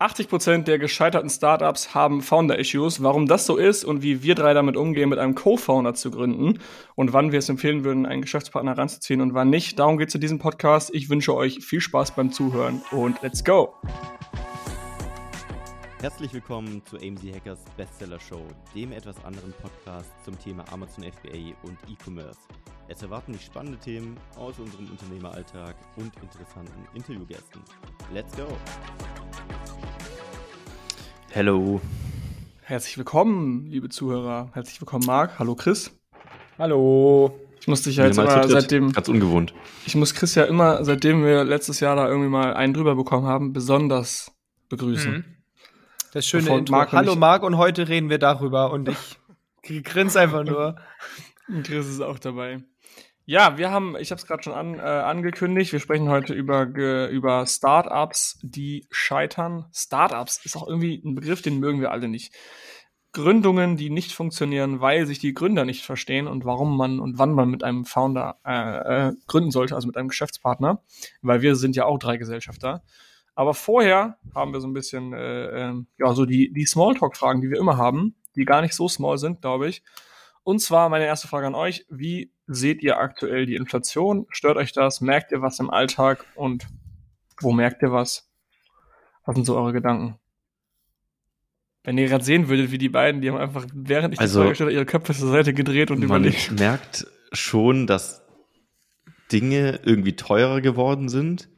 80% der gescheiterten Startups haben Founder-Issues. Warum das so ist und wie wir drei damit umgehen, mit einem Co-Founder zu gründen und wann wir es empfehlen würden, einen Geschäftspartner ranzuziehen und wann nicht. Darum geht es in diesem Podcast. Ich wünsche euch viel Spaß beim Zuhören und let's go! Herzlich willkommen zu AMZ Hackers Bestseller Show, dem etwas anderen Podcast zum Thema Amazon FBA und E-Commerce. Es erwarten dich spannende Themen aus unserem Unternehmeralltag und interessanten Interviewgästen. Let's go! Hello. Herzlich willkommen, liebe Zuhörer. Herzlich willkommen, Marc. Hallo, Chris. Hallo. Ich muss dich ja jetzt immer seitdem. Ganz ungewohnt. Ich muss Chris ja immer, seitdem wir letztes Jahr da irgendwie mal einen drüber bekommen haben, besonders begrüßen. Mhm. Das schöne Intro. Marc Hallo Marc und heute reden wir darüber und ich grinse einfach nur. Und Chris ist auch dabei. Ja, wir haben, ich habe es gerade schon an, äh, angekündigt, wir sprechen heute über, ge, über Startups, die scheitern. Startups ist auch irgendwie ein Begriff, den mögen wir alle nicht. Gründungen, die nicht funktionieren, weil sich die Gründer nicht verstehen und warum man und wann man mit einem Founder äh, äh, gründen sollte, also mit einem Geschäftspartner, weil wir sind ja auch drei Gesellschafter. Aber vorher haben wir so ein bisschen, äh, äh, ja, so die, die Smalltalk-Fragen, die wir immer haben, die gar nicht so small sind, glaube ich. Und zwar meine erste Frage an euch. Wie seht ihr aktuell die Inflation? Stört euch das? Merkt ihr was im Alltag? Und wo merkt ihr was? Was sind so eure Gedanken? Wenn ihr gerade sehen würdet, wie die beiden, die haben einfach, während ich also, die Frage stelle, ihre Köpfe zur Seite gedreht und man überlegt. Man merkt schon, dass Dinge irgendwie teurer geworden sind.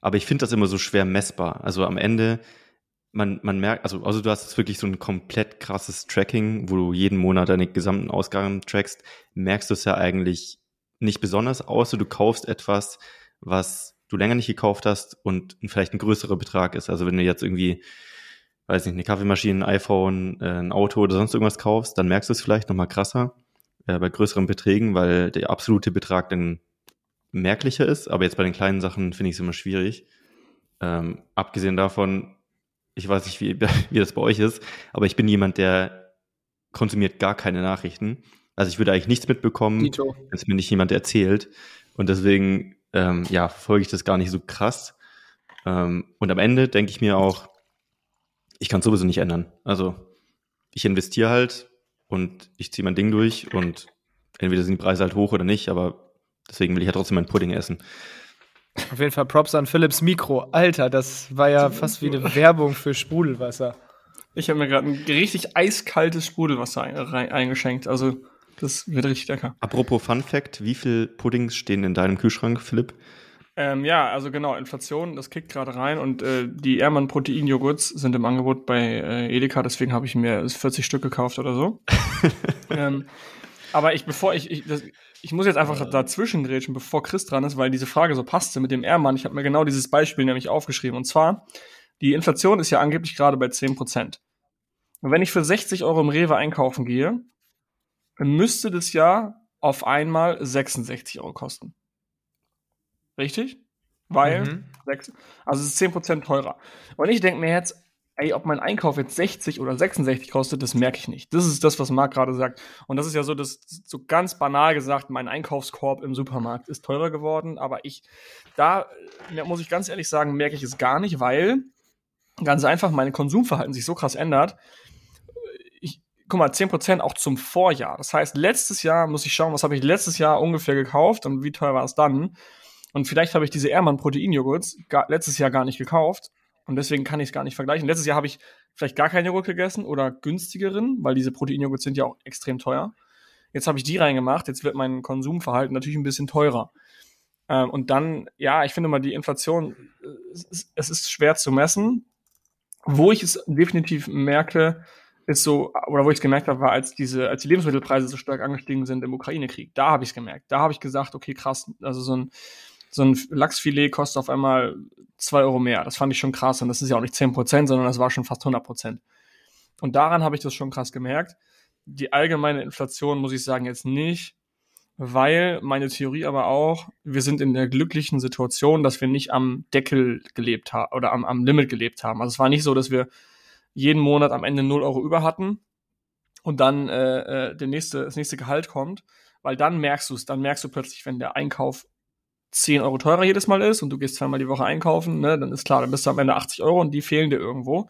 Aber ich finde das immer so schwer messbar. Also am Ende man, man merkt, also, also du hast jetzt wirklich so ein komplett krasses Tracking, wo du jeden Monat deine gesamten Ausgaben trackst, merkst du es ja eigentlich nicht besonders, außer du kaufst etwas, was du länger nicht gekauft hast und vielleicht ein größerer Betrag ist. Also wenn du jetzt irgendwie, weiß nicht, eine Kaffeemaschine, ein iPhone, äh, ein Auto oder sonst irgendwas kaufst, dann merkst du es vielleicht nochmal krasser äh, bei größeren Beträgen, weil der absolute Betrag dann merklicher ist. Aber jetzt bei den kleinen Sachen finde ich es immer schwierig. Ähm, abgesehen davon, ich weiß nicht, wie, wie das bei euch ist, aber ich bin jemand, der konsumiert gar keine Nachrichten. Also ich würde eigentlich nichts mitbekommen, wenn es mir nicht jemand erzählt. Und deswegen, ähm, ja, verfolge ich das gar nicht so krass. Ähm, und am Ende denke ich mir auch, ich kann es sowieso nicht ändern. Also ich investiere halt und ich ziehe mein Ding durch und entweder sind die Preise halt hoch oder nicht, aber deswegen will ich ja trotzdem mein Pudding essen. Auf jeden Fall Props an Philips Mikro. Alter, das war ja fast wie eine Werbung für Sprudelwasser. Ich habe mir gerade ein richtig eiskaltes Sprudelwasser eingeschenkt. Also, das wird richtig lecker. Apropos Fun Fact: Wie viele Puddings stehen in deinem Kühlschrank, Philipp? Ähm, ja, also genau, Inflation, das kickt gerade rein und äh, die Ehrmann Protein-Joghurts sind im Angebot bei äh, Edeka, deswegen habe ich mir 40 Stück gekauft oder so. ähm, aber ich, bevor ich, ich das, ich muss jetzt einfach dazwischen grätschen, bevor Chris dran ist, weil diese Frage so passte mit dem R-Mann. Ich habe mir genau dieses Beispiel nämlich aufgeschrieben. Und zwar, die Inflation ist ja angeblich gerade bei 10%. Und wenn ich für 60 Euro im Rewe einkaufen gehe, dann müsste das ja auf einmal 66 Euro kosten. Richtig? Weil, mhm. also es ist 10% teurer. Und ich denke mir jetzt, ey, ob mein Einkauf jetzt 60 oder 66 kostet, das merke ich nicht. Das ist das, was Marc gerade sagt. Und das ist ja so, das so ganz banal gesagt, mein Einkaufskorb im Supermarkt ist teurer geworden, aber ich, da muss ich ganz ehrlich sagen, merke ich es gar nicht, weil ganz einfach mein Konsumverhalten sich so krass ändert. Ich, guck mal, 10% auch zum Vorjahr. Das heißt, letztes Jahr muss ich schauen, was habe ich letztes Jahr ungefähr gekauft und wie teuer war es dann. Und vielleicht habe ich diese Ehrmann Proteinjoghurts letztes Jahr gar nicht gekauft und deswegen kann ich es gar nicht vergleichen. Letztes Jahr habe ich vielleicht gar keinen Joghurt gegessen oder günstigeren, weil diese Proteinjoghurts sind ja auch extrem teuer. Jetzt habe ich die reingemacht, jetzt wird mein Konsumverhalten natürlich ein bisschen teurer. Ähm, und dann, ja, ich finde mal, die Inflation, es ist, es ist schwer zu messen. Wo ich es definitiv merke, ist so, oder wo ich es gemerkt habe, war, als diese, als die Lebensmittelpreise so stark angestiegen sind im Ukraine-Krieg. Da habe ich es gemerkt. Da habe ich gesagt, okay, krass, also so ein so ein Lachsfilet kostet auf einmal zwei Euro mehr. Das fand ich schon krass. Und das ist ja auch nicht zehn Prozent, sondern das war schon fast 100 Prozent. Und daran habe ich das schon krass gemerkt. Die allgemeine Inflation muss ich sagen jetzt nicht, weil meine Theorie aber auch, wir sind in der glücklichen Situation, dass wir nicht am Deckel gelebt haben oder am, am Limit gelebt haben. Also es war nicht so, dass wir jeden Monat am Ende 0 Euro über hatten und dann äh, äh der nächste, das nächste Gehalt kommt, weil dann merkst du es, dann merkst du plötzlich, wenn der Einkauf 10 Euro teurer jedes Mal ist und du gehst zweimal die Woche einkaufen, ne, dann ist klar, dann bist du am Ende 80 Euro und die fehlen dir irgendwo.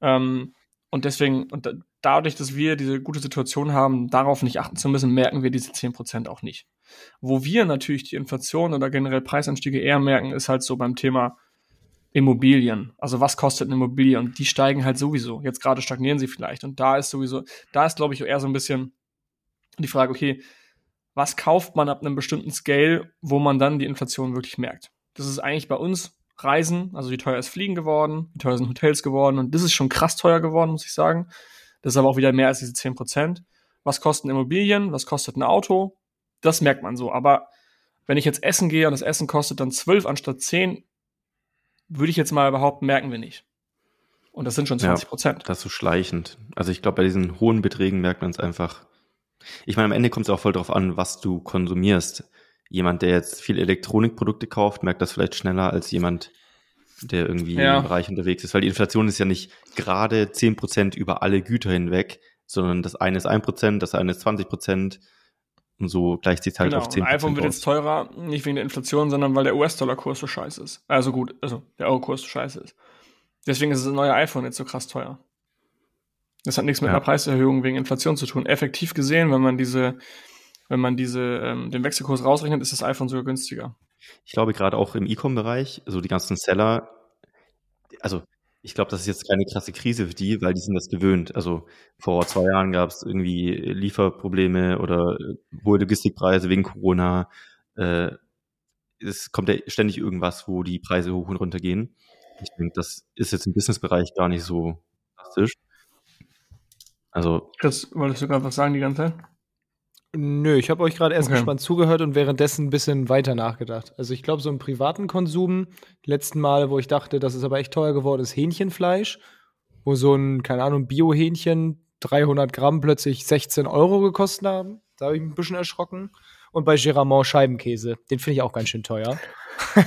Ähm, und deswegen, und dadurch, dass wir diese gute Situation haben, darauf nicht achten zu müssen, merken wir diese 10% auch nicht. Wo wir natürlich die Inflation oder generell Preisanstiege eher merken, ist halt so beim Thema Immobilien. Also was kostet eine Immobilie? Und die steigen halt sowieso. Jetzt gerade stagnieren sie vielleicht. Und da ist sowieso, da ist, glaube ich, eher so ein bisschen die Frage, okay, was kauft man ab einem bestimmten Scale, wo man dann die Inflation wirklich merkt? Das ist eigentlich bei uns Reisen, also wie teuer ist Fliegen geworden, wie teuer sind Hotels geworden und das ist schon krass teuer geworden, muss ich sagen. Das ist aber auch wieder mehr als diese 10%. Was kosten Immobilien? Was kostet ein Auto? Das merkt man so. Aber wenn ich jetzt essen gehe und das Essen kostet dann 12 anstatt 10, würde ich jetzt mal behaupten, merken wir nicht. Und das sind schon 20 Prozent. Ja, das ist so schleichend. Also ich glaube, bei diesen hohen Beträgen merkt man es einfach. Ich meine, am Ende kommt es auch voll darauf an, was du konsumierst. Jemand, der jetzt viel Elektronikprodukte kauft, merkt das vielleicht schneller als jemand, der irgendwie ja. im Bereich unterwegs ist. Weil die Inflation ist ja nicht gerade 10 Prozent über alle Güter hinweg, sondern das eine ist 1 Prozent, das eine ist 20 Prozent. Und so gleicht sich halt genau. auf 10% Ein iPhone wird aus. jetzt teurer, nicht wegen der Inflation, sondern weil der US-Dollar-Kurs so scheiße ist. Also gut, also der Euro-Kurs so scheiße ist. Deswegen ist das neue iPhone jetzt so krass teuer. Das hat nichts mit ja. einer Preiserhöhung wegen Inflation zu tun. Effektiv gesehen, wenn man diese, wenn man diese, ähm, den Wechselkurs rausrechnet, ist das iPhone sogar günstiger. Ich glaube gerade auch im E-Com-Bereich, also die ganzen Seller, also ich glaube, das ist jetzt keine krasse Krise für die, weil die sind das gewöhnt. Also vor zwei Jahren gab es irgendwie Lieferprobleme oder hohe Logistikpreise wegen Corona. Äh, es kommt ja ständig irgendwas, wo die Preise hoch und runter gehen. Ich denke, das ist jetzt im Businessbereich gar nicht so drastisch. Also. Chris, wolltest du gerade was sagen die ganze Zeit? Nö, ich habe euch gerade erst okay. gespannt zugehört und währenddessen ein bisschen weiter nachgedacht. Also ich glaube, so im privaten Konsum, letzten Mal, wo ich dachte, das ist aber echt teuer geworden, ist Hähnchenfleisch, wo so ein, keine Ahnung, Bio-Hähnchen 300 Gramm plötzlich 16 Euro gekostet haben. Da habe ich mich ein bisschen erschrocken. Und bei Geramont Scheibenkäse, den finde ich auch ganz schön teuer.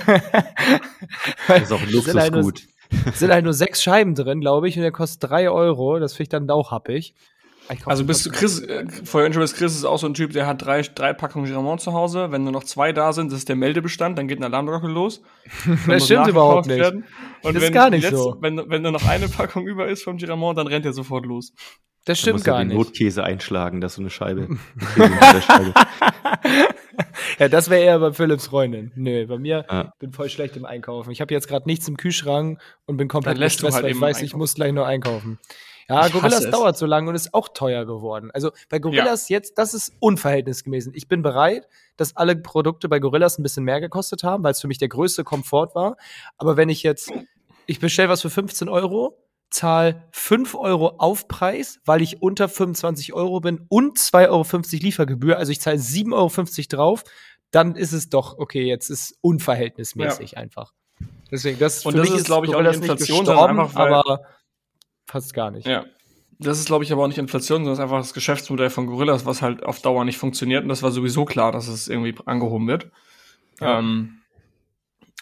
das ist auch ein Luxusgut. Sind halt, nur, sind halt nur sechs Scheiben drin, glaube ich, und der kostet drei Euro. Das finde ich dann auch happig. Also bist du Chris, äh, vorher Chris ist auch so ein Typ, der hat drei, drei Packungen Giramont zu Hause. Wenn nur noch zwei da sind, das ist der Meldebestand, dann geht ein Alarmglocke los. das stimmt überhaupt nicht. Werden. Und das ist gar nicht letzte, so. Wenn, wenn nur noch eine Packung über ist vom Giramont, dann rennt er sofort los. Das stimmt gar nicht. Notkäse einschlagen, das ist so eine Scheibe. ja, das wäre eher bei Philips Freundin. Nö, bei mir ja. bin voll schlecht im Einkaufen. Ich habe jetzt gerade nichts im Kühlschrank und bin komplett gestresst, halt weil ich weiß, einkaufen. ich muss gleich nur einkaufen. Ja, ich Gorillas dauert so lange und ist auch teuer geworden. Also bei Gorillas ja. jetzt, das ist unverhältnismäßig. Ich bin bereit, dass alle Produkte bei Gorillas ein bisschen mehr gekostet haben, weil es für mich der größte Komfort war. Aber wenn ich jetzt, ich bestelle was für 15 Euro, zahle 5 Euro Aufpreis, weil ich unter 25 Euro bin und 2,50 Euro Liefergebühr, also ich zahle 7,50 Euro drauf, dann ist es doch, okay, jetzt ist unverhältnismäßig ja. einfach. Deswegen, das und für das mich ist, glaube ich, auch nicht Inflation, gestorben, einfach, aber fast gar nicht. Ja. Das ist, glaube ich, aber auch nicht Inflation, sondern das ist einfach das Geschäftsmodell von Gorillas, was halt auf Dauer nicht funktioniert. Und das war sowieso klar, dass es irgendwie angehoben wird. Ja. Ähm,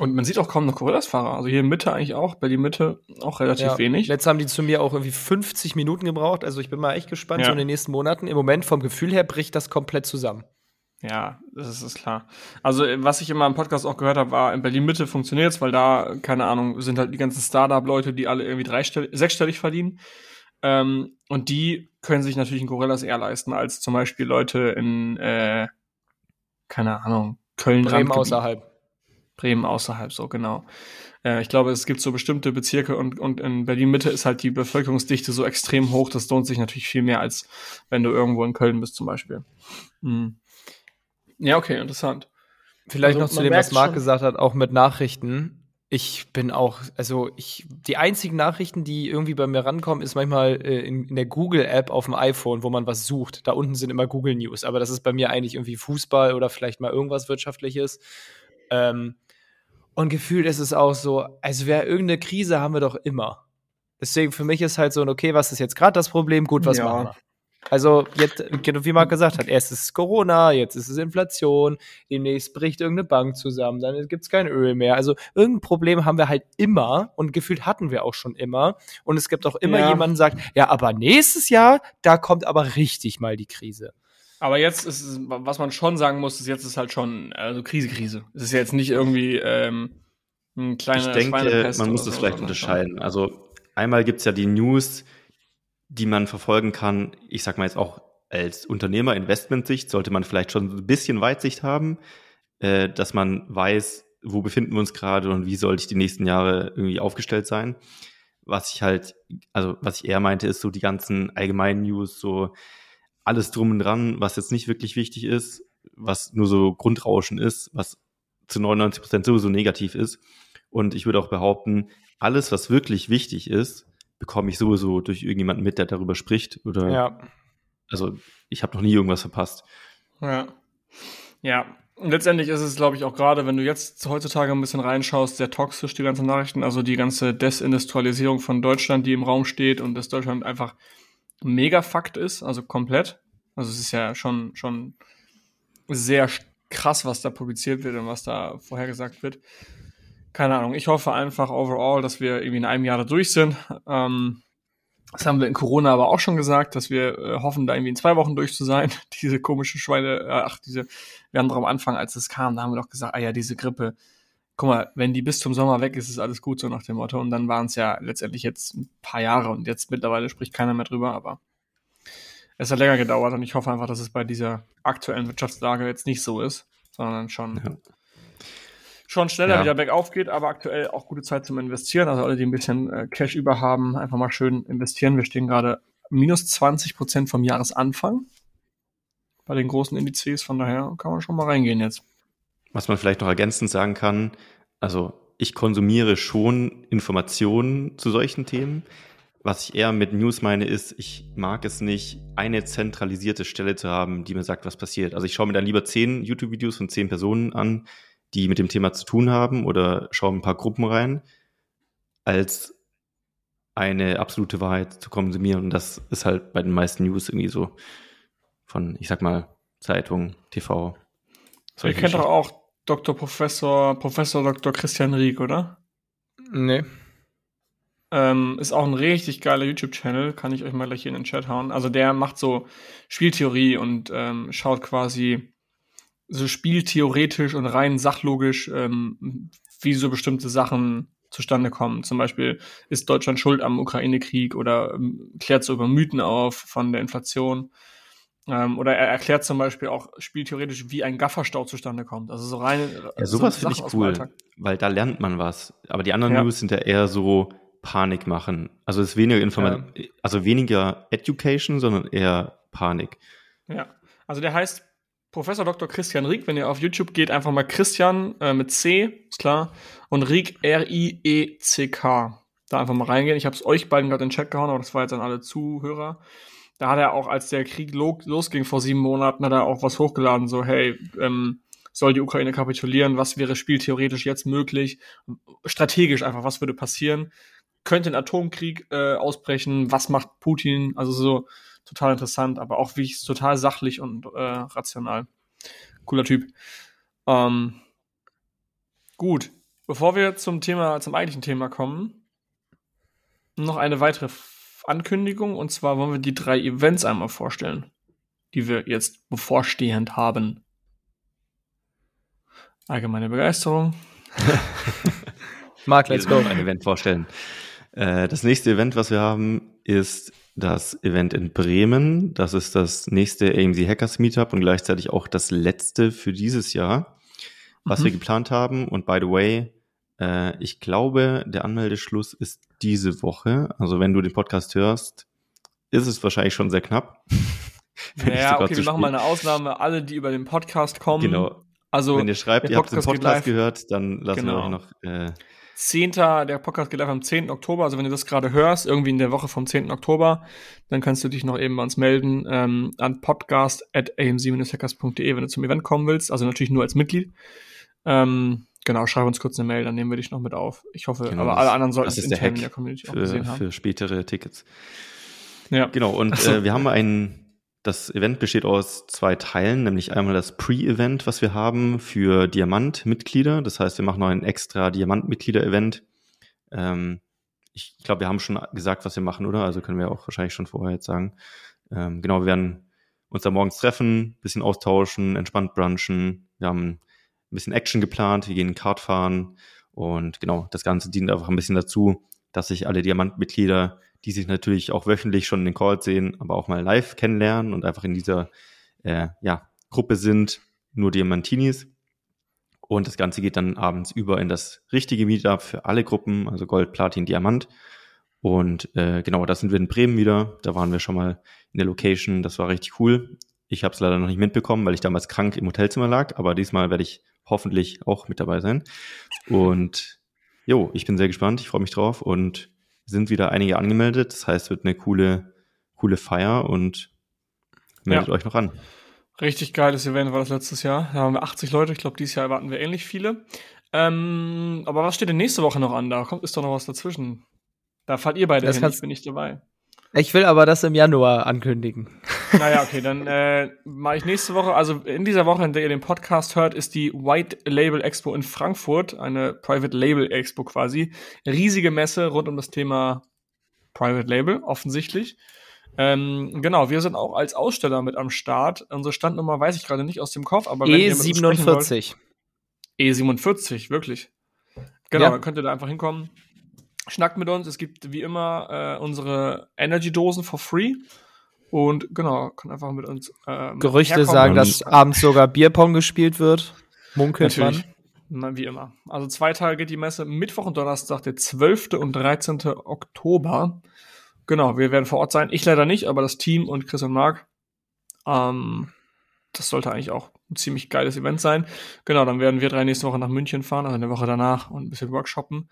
und man sieht auch kaum noch Gorillas-Fahrer. Also hier in Mitte eigentlich auch, Berlin-Mitte auch relativ ja. wenig. Letztes haben die zu mir auch irgendwie 50 Minuten gebraucht. Also ich bin mal echt gespannt, ja. so in den nächsten Monaten. Im Moment vom Gefühl her bricht das komplett zusammen. Ja, das ist, klar. Also, was ich immer im Podcast auch gehört habe, war, in Berlin-Mitte funktioniert es, weil da, keine Ahnung, sind halt die ganzen Startup-Leute, die alle irgendwie dreistellig, sechsstellig verdienen. Ähm, und die können sich natürlich ein Gorillas eher leisten, als zum Beispiel Leute in, äh, keine Ahnung, Köln. Bremen außerhalb. Bremen außerhalb, so, genau. Äh, ich glaube, es gibt so bestimmte Bezirke und, und in Berlin-Mitte ist halt die Bevölkerungsdichte so extrem hoch, das lohnt sich natürlich viel mehr, als wenn du irgendwo in Köln bist, zum Beispiel. Mhm. Ja, okay, interessant. Vielleicht also, noch zu dem, was Marc gesagt hat, auch mit Nachrichten. Ich bin auch, also ich, die einzigen Nachrichten, die irgendwie bei mir rankommen, ist manchmal äh, in, in, der Google-App auf dem iPhone, wo man was sucht. Da unten sind immer Google News, aber das ist bei mir eigentlich irgendwie Fußball oder vielleicht mal irgendwas Wirtschaftliches. Ähm, und gefühlt ist es auch so, als wäre irgendeine Krise haben wir doch immer. Deswegen für mich ist halt so, okay, was ist jetzt gerade das Problem? Gut, was ja. machen wir? Also jetzt, genau wie Marc gesagt hat, erst ist es Corona, jetzt ist es Inflation, demnächst bricht irgendeine Bank zusammen, dann gibt es kein Öl mehr. Also irgendein Problem haben wir halt immer und gefühlt hatten wir auch schon immer. Und es gibt auch immer ja. jemanden, der sagt, ja, aber nächstes Jahr, da kommt aber richtig mal die Krise. Aber jetzt ist es, was man schon sagen muss, ist jetzt ist halt schon also Krise, Krise. Es ist jetzt nicht irgendwie ähm, ein kleiner Ich denke, man muss das vielleicht unterscheiden. Also einmal gibt's ja die News, die man verfolgen kann. Ich sag mal jetzt auch als Unternehmer Investmentsicht sollte man vielleicht schon ein bisschen Weitsicht haben, äh, dass man weiß, wo befinden wir uns gerade und wie sollte ich die nächsten Jahre irgendwie aufgestellt sein. Was ich halt, also was ich eher meinte, ist so die ganzen allgemeinen News, so alles drum und dran, was jetzt nicht wirklich wichtig ist, was nur so Grundrauschen ist, was zu 99 Prozent sowieso negativ ist. Und ich würde auch behaupten, alles, was wirklich wichtig ist, bekomme ich sowieso durch irgendjemanden mit, der darüber spricht. Oder ja. also ich habe noch nie irgendwas verpasst. Ja. Ja. Und letztendlich ist es, glaube ich, auch gerade, wenn du jetzt heutzutage ein bisschen reinschaust, sehr toxisch, die ganzen Nachrichten, also die ganze Desindustrialisierung von Deutschland, die im Raum steht und dass Deutschland einfach mega Fakt ist, also komplett. Also es ist ja schon, schon sehr krass, was da publiziert wird und was da vorhergesagt wird. Keine Ahnung. Ich hoffe einfach overall, dass wir irgendwie in einem Jahr da durch sind. Ähm, das haben wir in Corona aber auch schon gesagt, dass wir äh, hoffen, da irgendwie in zwei Wochen durch zu sein. Diese komischen Schweine, äh, ach, diese, wir haben doch am Anfang, als es kam, da haben wir doch gesagt, ah ja, diese Grippe, guck mal, wenn die bis zum Sommer weg ist, ist alles gut, so nach dem Motto. Und dann waren es ja letztendlich jetzt ein paar Jahre und jetzt mittlerweile spricht keiner mehr drüber, aber es hat länger gedauert und ich hoffe einfach, dass es bei dieser aktuellen Wirtschaftslage jetzt nicht so ist, sondern schon ja schon schneller ja. wieder bergauf geht, aber aktuell auch gute Zeit zum Investieren. Also alle, die ein bisschen äh, Cash über haben, einfach mal schön investieren. Wir stehen gerade minus 20 Prozent vom Jahresanfang bei den großen Indizes. Von daher kann man schon mal reingehen jetzt. Was man vielleicht noch ergänzend sagen kann, also ich konsumiere schon Informationen zu solchen Themen. Was ich eher mit News meine, ist, ich mag es nicht, eine zentralisierte Stelle zu haben, die mir sagt, was passiert. Also ich schaue mir dann lieber zehn YouTube-Videos von zehn Personen an, die mit dem Thema zu tun haben oder schaue ein paar Gruppen rein, als eine absolute Wahrheit zu konsumieren. Und das ist halt bei den meisten News irgendwie so von, ich sag mal, Zeitung, TV. Ihr kennt doch auch Dr. Professor, Professor Dr. Christian Rieck, oder? Nee. Ähm, ist auch ein richtig geiler YouTube-Channel, kann ich euch mal gleich hier in den Chat hauen. Also der macht so Spieltheorie und ähm, schaut quasi so spieltheoretisch und rein sachlogisch, ähm, wie so bestimmte Sachen zustande kommen. Zum Beispiel ist Deutschland schuld am Ukraine-Krieg oder ähm, klärt so über Mythen auf von der Inflation. Ähm, oder er erklärt zum Beispiel auch spieltheoretisch, wie ein Gafferstau zustande kommt. Also so rein. Ja, sowas so finde ich cool, weil da lernt man was. Aber die anderen ja. News sind ja eher so Panik machen. Also es ist weniger Informa ja. also weniger Education, sondern eher Panik. Ja. Also der heißt Professor Dr. Christian Rieck, wenn ihr auf YouTube geht, einfach mal Christian äh, mit C, ist klar, und Rieck, R-I-E-C-K. Da einfach mal reingehen. Ich habe es euch beiden gerade in den Chat gehauen, aber das war jetzt an alle Zuhörer. Da hat er auch, als der Krieg lo losging vor sieben Monaten, hat er auch was hochgeladen, so, hey, ähm, soll die Ukraine kapitulieren? Was wäre spieltheoretisch jetzt möglich? Strategisch einfach, was würde passieren? Könnte ein Atomkrieg äh, ausbrechen? Was macht Putin? Also so, total interessant, aber auch wie ich total sachlich und äh, rational. Cooler Typ. Ähm, gut, bevor wir zum Thema, zum eigentlichen Thema kommen, noch eine weitere Ankündigung und zwar wollen wir die drei Events einmal vorstellen, die wir jetzt bevorstehend haben. Allgemeine Begeisterung. Marc, let's go. Ein Event vorstellen. Äh, das nächste Event, was wir haben, ist das Event in Bremen. Das ist das nächste AMC Hackers Meetup und gleichzeitig auch das letzte für dieses Jahr, was mhm. wir geplant haben. Und by the way, äh, ich glaube, der Anmeldeschluss ist diese Woche. Also wenn du den Podcast hörst, ist es wahrscheinlich schon sehr knapp. ja, okay, wir machen mal eine Ausnahme. Alle, die über den Podcast kommen. Genau. Also, wenn ihr schreibt, ihr habt den Podcast gehört, dann lassen genau. wir euch noch äh, 10. Der Podcast geht live am 10. Oktober. Also wenn du das gerade hörst, irgendwie in der Woche vom 10. Oktober, dann kannst du dich noch eben bei uns melden ähm, an podcast.amc-hackers.de, wenn du zum Event kommen willst. Also natürlich nur als Mitglied. Ähm, genau, schreib uns kurz eine Mail, dann nehmen wir dich noch mit auf. Ich hoffe, genau, aber alle anderen sollten es intern in der Community für, auch gesehen haben. Für spätere Tickets. Ja. Genau, und so. äh, wir haben einen das Event besteht aus zwei Teilen, nämlich einmal das Pre-Event, was wir haben für Diamant-Mitglieder. Das heißt, wir machen noch ein extra Diamant-Mitglieder-Event. Ähm, ich glaube, wir haben schon gesagt, was wir machen, oder? Also können wir auch wahrscheinlich schon vorher jetzt sagen. Ähm, genau, wir werden uns da morgens treffen, bisschen austauschen, entspannt brunchen. Wir haben ein bisschen Action geplant, wir gehen Kart fahren und genau, das Ganze dient einfach ein bisschen dazu, dass sich alle Diamantmitglieder, die sich natürlich auch wöchentlich schon in den Calls sehen, aber auch mal live kennenlernen und einfach in dieser äh, ja, Gruppe sind, nur Diamantinis. Und das Ganze geht dann abends über in das richtige Meetup für alle Gruppen, also Gold, Platin, Diamant. Und äh, genau, da sind wir in Bremen wieder. Da waren wir schon mal in der Location. Das war richtig cool. Ich habe es leider noch nicht mitbekommen, weil ich damals krank im Hotelzimmer lag. Aber diesmal werde ich hoffentlich auch mit dabei sein. Und jo, ich bin sehr gespannt. Ich freue mich drauf. Und sind wieder einige angemeldet. Das heißt, es wird eine coole, coole Feier und meldet ja. euch noch an. Richtig geiles Event war das letztes Jahr. Da haben wir 80 Leute. Ich glaube, dieses Jahr erwarten wir ähnlich viele. Ähm, aber was steht denn nächste Woche noch an? Da kommt ist doch noch was dazwischen. Da fahrt ihr beide das hin, ich bin nicht dabei. Ich will aber das im Januar ankündigen. Naja, okay, dann äh, mache ich nächste Woche, also in dieser Woche, in der ihr den Podcast hört, ist die White Label Expo in Frankfurt, eine Private Label Expo quasi. Riesige Messe rund um das Thema Private Label, offensichtlich. Ähm, genau, wir sind auch als Aussteller mit am Start. Unsere Standnummer weiß ich gerade nicht aus dem Kopf, aber wenn E47. Ihr E47, wirklich. Genau, ja. dann könnt ihr da einfach hinkommen. Schnackt mit uns. Es gibt wie immer äh, unsere Energy-Dosen for free. Und genau, kann einfach mit uns. Ähm, Gerüchte herkommen. sagen, dass abends sogar Bierpong gespielt wird. Munkelt Natürlich. man. Wie immer. Also zwei Tage geht die Messe. Mittwoch und Donnerstag, der 12. und 13. Oktober. Genau, wir werden vor Ort sein. Ich leider nicht, aber das Team und Chris und Marc. Ähm, das sollte eigentlich auch ein ziemlich geiles Event sein. Genau, dann werden wir drei nächste Woche nach München fahren, also eine Woche danach und ein bisschen workshoppen.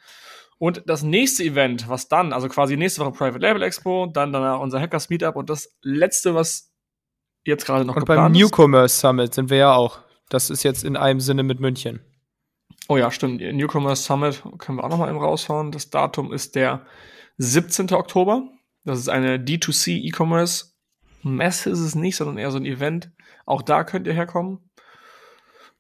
Und das nächste Event, was dann, also quasi nächste Woche Private Label Expo, dann danach unser Hackers Meetup und das letzte, was jetzt gerade noch und geplant beim Newcomers Summit sind wir ja auch. Das ist jetzt in einem Sinne mit München. Oh ja, stimmt. Newcomers Summit können wir auch noch mal eben raushauen. Das Datum ist der 17. Oktober. Das ist eine D2C E-Commerce Messe ist es nicht, sondern eher so ein Event. Auch da könnt ihr herkommen.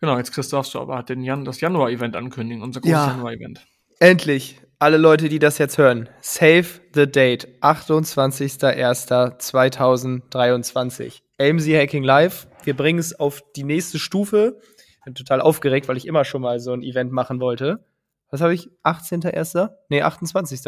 Genau, jetzt Christoph, du aber den Jan das Januar-Event ankündigen, unser großes ja, Januar-Event. Endlich alle Leute, die das jetzt hören, save the date, 28.01.2023. AMZ Hacking Live. Wir bringen es auf die nächste Stufe. Bin total aufgeregt, weil ich immer schon mal so ein Event machen wollte. Was habe ich? 18.01.? Nee, 28.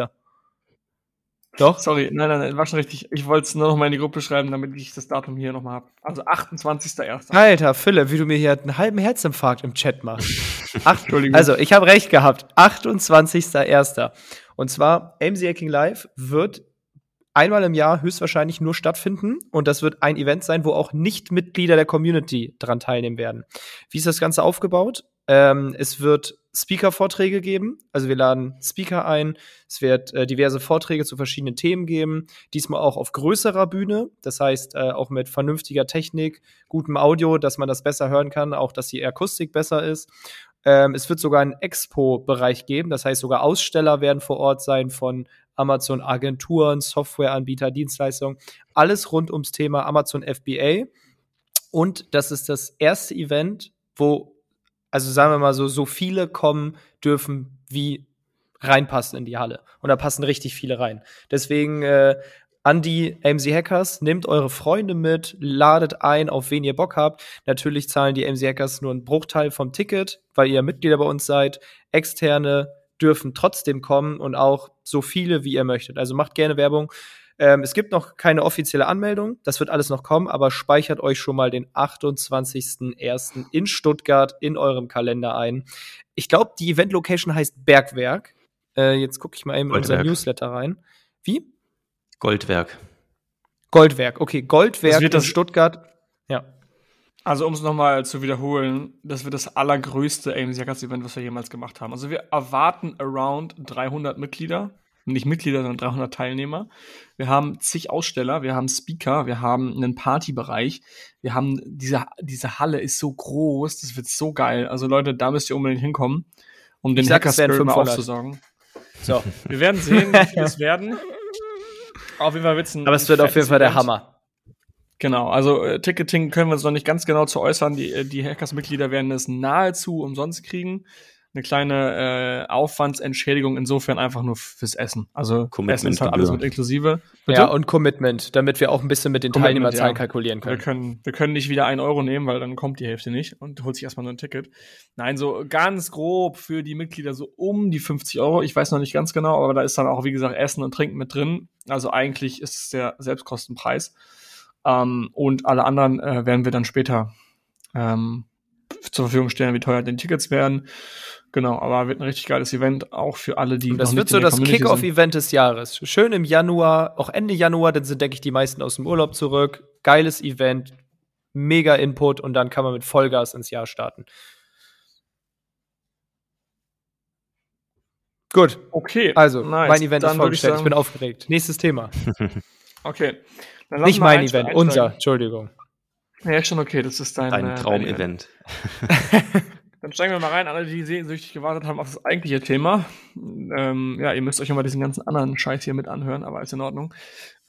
Doch? Sorry, nein, nein, nein, war schon richtig. Ich wollte es nur noch mal in die Gruppe schreiben, damit ich das Datum hier noch mal habe. Also 28.01. Alter, Philipp, wie du mir hier einen halben Herzinfarkt im Chat machst. Ach, Entschuldigung. Also, ich habe recht gehabt. 28.01. Und zwar, AMZ Hacking Live wird einmal im Jahr höchstwahrscheinlich nur stattfinden und das wird ein Event sein, wo auch Nicht-Mitglieder der Community dran teilnehmen werden. Wie ist das Ganze aufgebaut? Ähm, es wird Speaker-Vorträge geben. Also wir laden Speaker ein. Es wird äh, diverse Vorträge zu verschiedenen Themen geben. Diesmal auch auf größerer Bühne. Das heißt, äh, auch mit vernünftiger Technik, gutem Audio, dass man das besser hören kann, auch dass die Akustik besser ist. Ähm, es wird sogar einen Expo-Bereich geben. Das heißt, sogar Aussteller werden vor Ort sein von Amazon Agenturen, Softwareanbieter, Dienstleistungen. Alles rund ums Thema Amazon FBA. Und das ist das erste Event, wo also sagen wir mal so, so viele kommen dürfen, wie reinpassen in die Halle. Und da passen richtig viele rein. Deswegen äh, an die AMC Hackers, nehmt eure Freunde mit, ladet ein, auf wen ihr Bock habt. Natürlich zahlen die AMC Hackers nur einen Bruchteil vom Ticket, weil ihr Mitglieder bei uns seid. Externe dürfen trotzdem kommen und auch so viele, wie ihr möchtet. Also macht gerne Werbung. Ähm, es gibt noch keine offizielle Anmeldung, das wird alles noch kommen, aber speichert euch schon mal den 28.01. in Stuttgart in eurem Kalender ein. Ich glaube, die Event-Location heißt Bergwerk. Äh, jetzt gucke ich mal eben in unser Newsletter rein. Wie? Goldwerk. Goldwerk, okay, Goldwerk in Stuttgart. Ja. Also um es nochmal zu wiederholen, das wird das allergrößte AMC Hackers Event, was wir jemals gemacht haben. Also wir erwarten around 300 Mitglieder nicht Mitglieder, sondern 300 Teilnehmer. Wir haben zig Aussteller, wir haben Speaker, wir haben einen Partybereich. Wir haben diese, diese Halle ist so groß, das wird so geil. Also Leute, da müsst ihr unbedingt hinkommen, um den Hacker Spirit mal aufzusagen. So, wir werden sehen, wie viele es werden. Auf jeden Fall wird's ein, Aber es wird auf jeden Fall der Hammer. Genau, also äh, Ticketing können wir uns noch nicht ganz genau zu äußern. Die, äh, die Hackers-Mitglieder werden es nahezu umsonst kriegen. Eine kleine äh, Aufwandsentschädigung insofern einfach nur fürs Essen. Also Essen ist halt alles mit inklusive. Bitte? Ja, und Commitment, damit wir auch ein bisschen mit den Teilnehmerzahlen ja. kalkulieren können. Wir, können. wir können nicht wieder einen Euro nehmen, weil dann kommt die Hälfte nicht und holt sich erstmal nur ein Ticket. Nein, so ganz grob für die Mitglieder so um die 50 Euro. Ich weiß noch nicht ganz genau, aber da ist dann auch, wie gesagt, Essen und Trinken mit drin. Also eigentlich ist es der Selbstkostenpreis. Ähm, und alle anderen äh, werden wir dann später ähm, zur Verfügung stellen, wie teuer die Tickets werden. Genau, aber wird ein richtig geiles Event, auch für alle, die. Und das wird so das Kick-Off-Event des Jahres. Schön im Januar, auch Ende Januar, dann sind, denke ich, die meisten aus dem Urlaub zurück. Geiles Event, mega Input und dann kann man mit Vollgas ins Jahr starten. Gut. Okay. Also, nice. mein Event dann ist vorgestellt. Ich, ich, bin aufgeregt. Nächstes Thema. okay. Nicht mein Event, unser, Entschuldigung. Ja, schon okay. Das ist dein, dein äh, Traumevent. Dann steigen wir mal rein, alle, die sehnsüchtig gewartet haben auf das eigentliche Thema. Ähm, ja, ihr müsst euch mal diesen ganzen anderen Scheiß hier mit anhören, aber ist in Ordnung.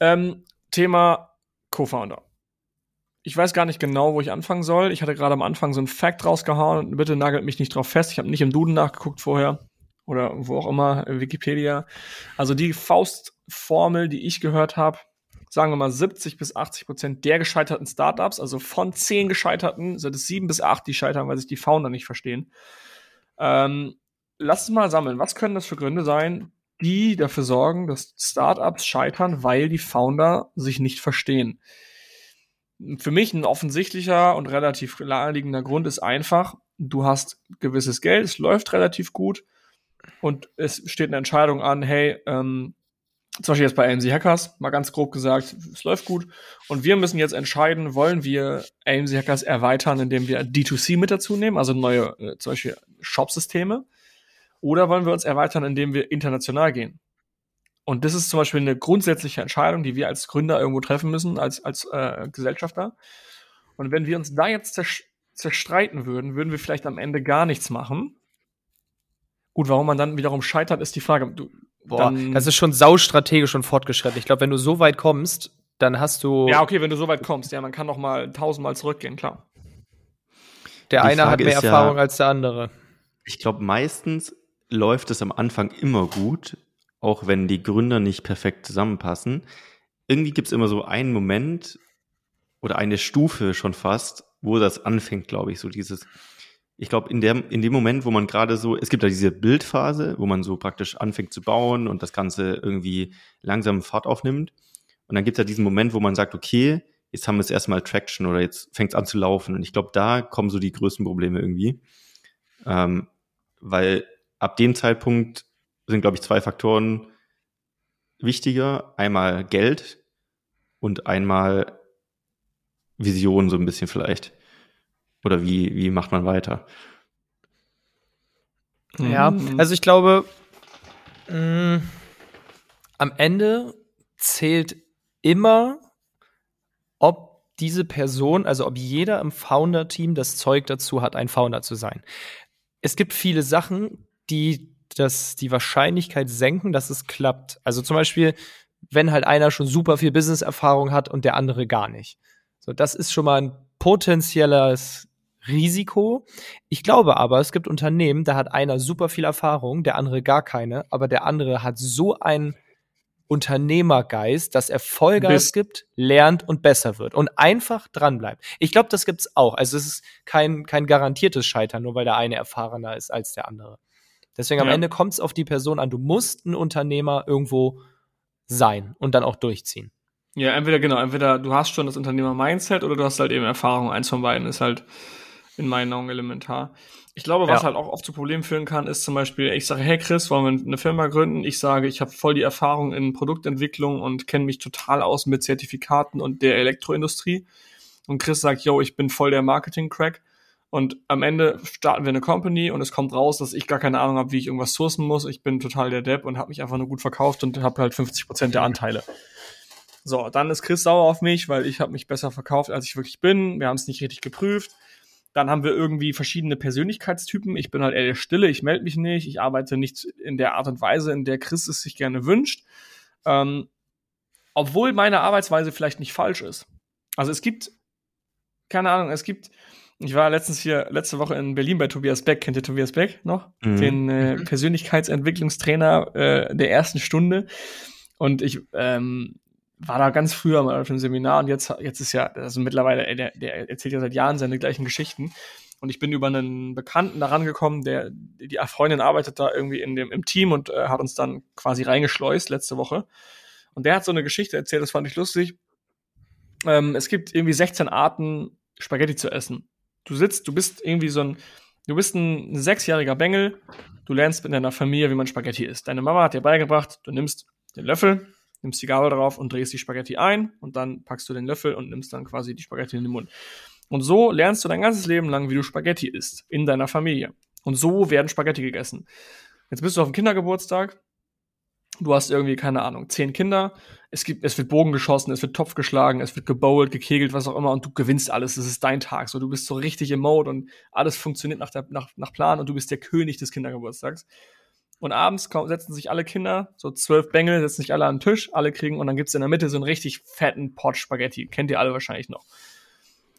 Ähm, Thema Co-Founder. Ich weiß gar nicht genau, wo ich anfangen soll. Ich hatte gerade am Anfang so ein Fact rausgehauen. Bitte nagelt mich nicht drauf fest. Ich habe nicht im Duden nachgeguckt vorher. Oder wo auch immer, Wikipedia. Also die Faustformel, die ich gehört habe, sagen wir mal 70 bis 80 Prozent der gescheiterten Startups, also von zehn gescheiterten, sind es sieben bis acht, die scheitern, weil sich die Founder nicht verstehen. Ähm, lass uns mal sammeln. Was können das für Gründe sein, die dafür sorgen, dass Startups scheitern, weil die Founder sich nicht verstehen? Für mich ein offensichtlicher und relativ naheliegender Grund ist einfach, du hast gewisses Geld, es läuft relativ gut und es steht eine Entscheidung an, hey, ähm, zum Beispiel jetzt bei AMC Hackers, mal ganz grob gesagt, es läuft gut. Und wir müssen jetzt entscheiden, wollen wir AMC Hackers erweitern, indem wir D2C mit dazu nehmen, also neue, äh, zum Beispiel Shop-Systeme, oder wollen wir uns erweitern, indem wir international gehen? Und das ist zum Beispiel eine grundsätzliche Entscheidung, die wir als Gründer irgendwo treffen müssen, als, als äh, Gesellschafter. Und wenn wir uns da jetzt zerstreiten würden, würden wir vielleicht am Ende gar nichts machen. Gut, warum man dann wiederum scheitert, ist die Frage. Du, Boah, dann, das ist schon saustrategisch und fortgeschritten. Ich glaube, wenn du so weit kommst, dann hast du. Ja, okay, wenn du so weit kommst, ja, man kann noch mal tausendmal zurückgehen, klar. Der Die eine Frage hat mehr Erfahrung ja, als der andere. Ich glaube, meistens läuft es am Anfang immer gut, auch wenn die Gründer nicht perfekt zusammenpassen. Irgendwie gibt es immer so einen Moment oder eine Stufe schon fast, wo das anfängt, glaube ich, so dieses, ich glaube, in, der, in dem Moment, wo man gerade so, es gibt ja diese Bildphase, wo man so praktisch anfängt zu bauen und das Ganze irgendwie langsam Fahrt aufnimmt. Und dann gibt es ja diesen Moment, wo man sagt, okay, jetzt haben wir es erstmal Traction oder jetzt fängt es an zu laufen. Und ich glaube, da kommen so die größten Probleme irgendwie. Ähm, weil ab dem Zeitpunkt sind, glaube ich, zwei Faktoren wichtiger. Einmal Geld und einmal Vision so ein bisschen vielleicht. Oder wie, wie macht man weiter? Ja, mhm. also ich glaube, mh, mm, am Ende zählt immer, ob diese Person, also ob jeder im Founder-Team das Zeug dazu hat, ein Founder zu sein. Es gibt viele Sachen, die das, die Wahrscheinlichkeit senken, dass es klappt. Also zum Beispiel, wenn halt einer schon super viel Business-Erfahrung hat und der andere gar nicht. So, das ist schon mal ein potenzielles Risiko. Ich glaube aber, es gibt Unternehmen, da hat einer super viel Erfahrung, der andere gar keine, aber der andere hat so einen Unternehmergeist, dass er Vollgas gibt, lernt und besser wird und einfach dranbleibt. Ich glaube, das gibt's auch. Also es ist kein, kein garantiertes Scheitern, nur weil der eine erfahrener ist als der andere. Deswegen am Ende kommt es auf die Person an. Du musst ein Unternehmer irgendwo sein und dann auch durchziehen. Ja, entweder genau, entweder du hast schon das Unternehmer-Mindset oder du hast halt eben Erfahrung. Eins von beiden ist halt in meinen Augen elementar. Ich glaube, was ja. halt auch oft zu Problemen führen kann, ist zum Beispiel, ich sage, hey Chris, wollen wir eine Firma gründen? Ich sage, ich habe voll die Erfahrung in Produktentwicklung und kenne mich total aus mit Zertifikaten und der Elektroindustrie. Und Chris sagt, yo, ich bin voll der Marketing-Crack. Und am Ende starten wir eine Company und es kommt raus, dass ich gar keine Ahnung habe, wie ich irgendwas sourcen muss. Ich bin total der Depp und habe mich einfach nur gut verkauft und habe halt 50 Prozent der Anteile. So, dann ist Chris sauer auf mich, weil ich habe mich besser verkauft, als ich wirklich bin. Wir haben es nicht richtig geprüft. Dann haben wir irgendwie verschiedene Persönlichkeitstypen. Ich bin halt eher der Stille, ich melde mich nicht, ich arbeite nicht in der Art und Weise, in der Chris es sich gerne wünscht. Ähm, obwohl meine Arbeitsweise vielleicht nicht falsch ist. Also es gibt, keine Ahnung, es gibt Ich war letztens hier, letzte Woche in Berlin bei Tobias Beck. Kennt ihr Tobias Beck noch? Mhm. Den äh, mhm. Persönlichkeitsentwicklungstrainer äh, der ersten Stunde. Und ich ähm, war da ganz früher mal auf dem Seminar und jetzt, jetzt ist ja, also mittlerweile, der, der erzählt ja seit Jahren seine gleichen Geschichten. Und ich bin über einen Bekannten da rangekommen, der, die Freundin arbeitet da irgendwie in dem, im Team und äh, hat uns dann quasi reingeschleust letzte Woche. Und der hat so eine Geschichte erzählt, das fand ich lustig. Ähm, es gibt irgendwie 16 Arten, Spaghetti zu essen. Du sitzt, du bist irgendwie so ein, du bist ein sechsjähriger Bengel, du lernst in deiner Familie, wie man Spaghetti isst. Deine Mama hat dir beigebracht, du nimmst den Löffel, nimmst die Gabel drauf und drehst die Spaghetti ein und dann packst du den Löffel und nimmst dann quasi die Spaghetti in den Mund. Und so lernst du dein ganzes Leben lang, wie du Spaghetti isst in deiner Familie. Und so werden Spaghetti gegessen. Jetzt bist du auf dem Kindergeburtstag. Du hast irgendwie, keine Ahnung, zehn Kinder. Es gibt, es wird Bogen geschossen, es wird Topf geschlagen, es wird gebowlt, gekegelt, was auch immer, und du gewinnst alles. Es ist dein Tag. So, du bist so richtig im Mode und alles funktioniert nach, der, nach, nach Plan und du bist der König des Kindergeburtstags. Und abends setzen sich alle Kinder, so zwölf Bengel, setzen sich alle an den Tisch, alle kriegen, und dann gibt's in der Mitte so einen richtig fetten Pot Spaghetti. Kennt ihr alle wahrscheinlich noch.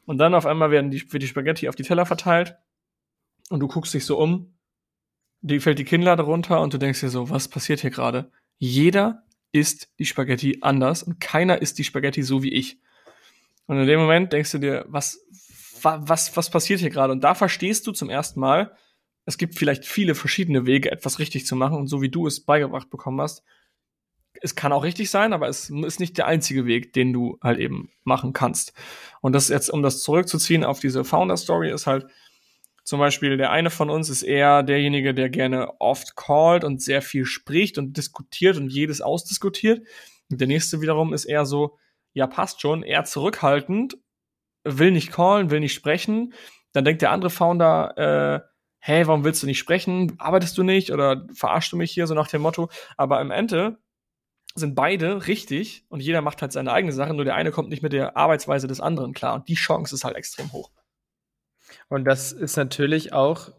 Und dann auf einmal werden die, wird die Spaghetti auf die Teller verteilt und du guckst dich so um, dir fällt die Kinnlade runter und du denkst dir so, was passiert hier gerade? Jeder isst die Spaghetti anders und keiner isst die Spaghetti so wie ich. Und in dem Moment denkst du dir, was, was, was passiert hier gerade? Und da verstehst du zum ersten Mal, es gibt vielleicht viele verschiedene Wege, etwas richtig zu machen und so wie du es beigebracht bekommen hast, es kann auch richtig sein, aber es ist nicht der einzige Weg, den du halt eben machen kannst. Und das jetzt, um das zurückzuziehen auf diese Founder-Story, ist halt zum Beispiel der eine von uns ist eher derjenige, der gerne oft callt und sehr viel spricht und diskutiert und jedes ausdiskutiert. Und der nächste wiederum ist eher so, ja, passt schon, eher zurückhaltend, will nicht callen, will nicht sprechen. Dann denkt der andere Founder, äh, hey, warum willst du nicht sprechen? Arbeitest du nicht oder verarschst du mich hier so nach dem Motto? Aber im Ende sind beide richtig und jeder macht halt seine eigene Sache, nur der eine kommt nicht mit der Arbeitsweise des anderen klar und die Chance ist halt extrem hoch. Und das ist natürlich auch,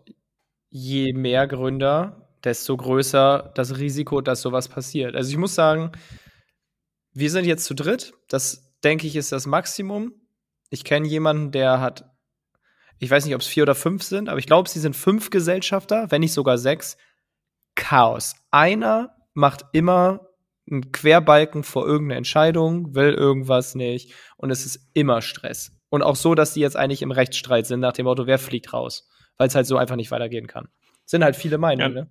je mehr Gründer, desto größer das Risiko, dass sowas passiert. Also ich muss sagen, wir sind jetzt zu dritt. Das, denke ich, ist das Maximum. Ich kenne jemanden, der hat, ich weiß nicht, ob es vier oder fünf sind, aber ich glaube, sie sind fünf Gesellschafter, wenn nicht sogar sechs. Chaos. Einer macht immer ein Querbalken vor irgendeiner Entscheidung, will irgendwas nicht und es ist immer Stress. Und auch so, dass die jetzt eigentlich im Rechtsstreit sind, nach dem Motto, wer fliegt raus, weil es halt so einfach nicht weitergehen kann. Sind halt viele Meinungen, ja. ne?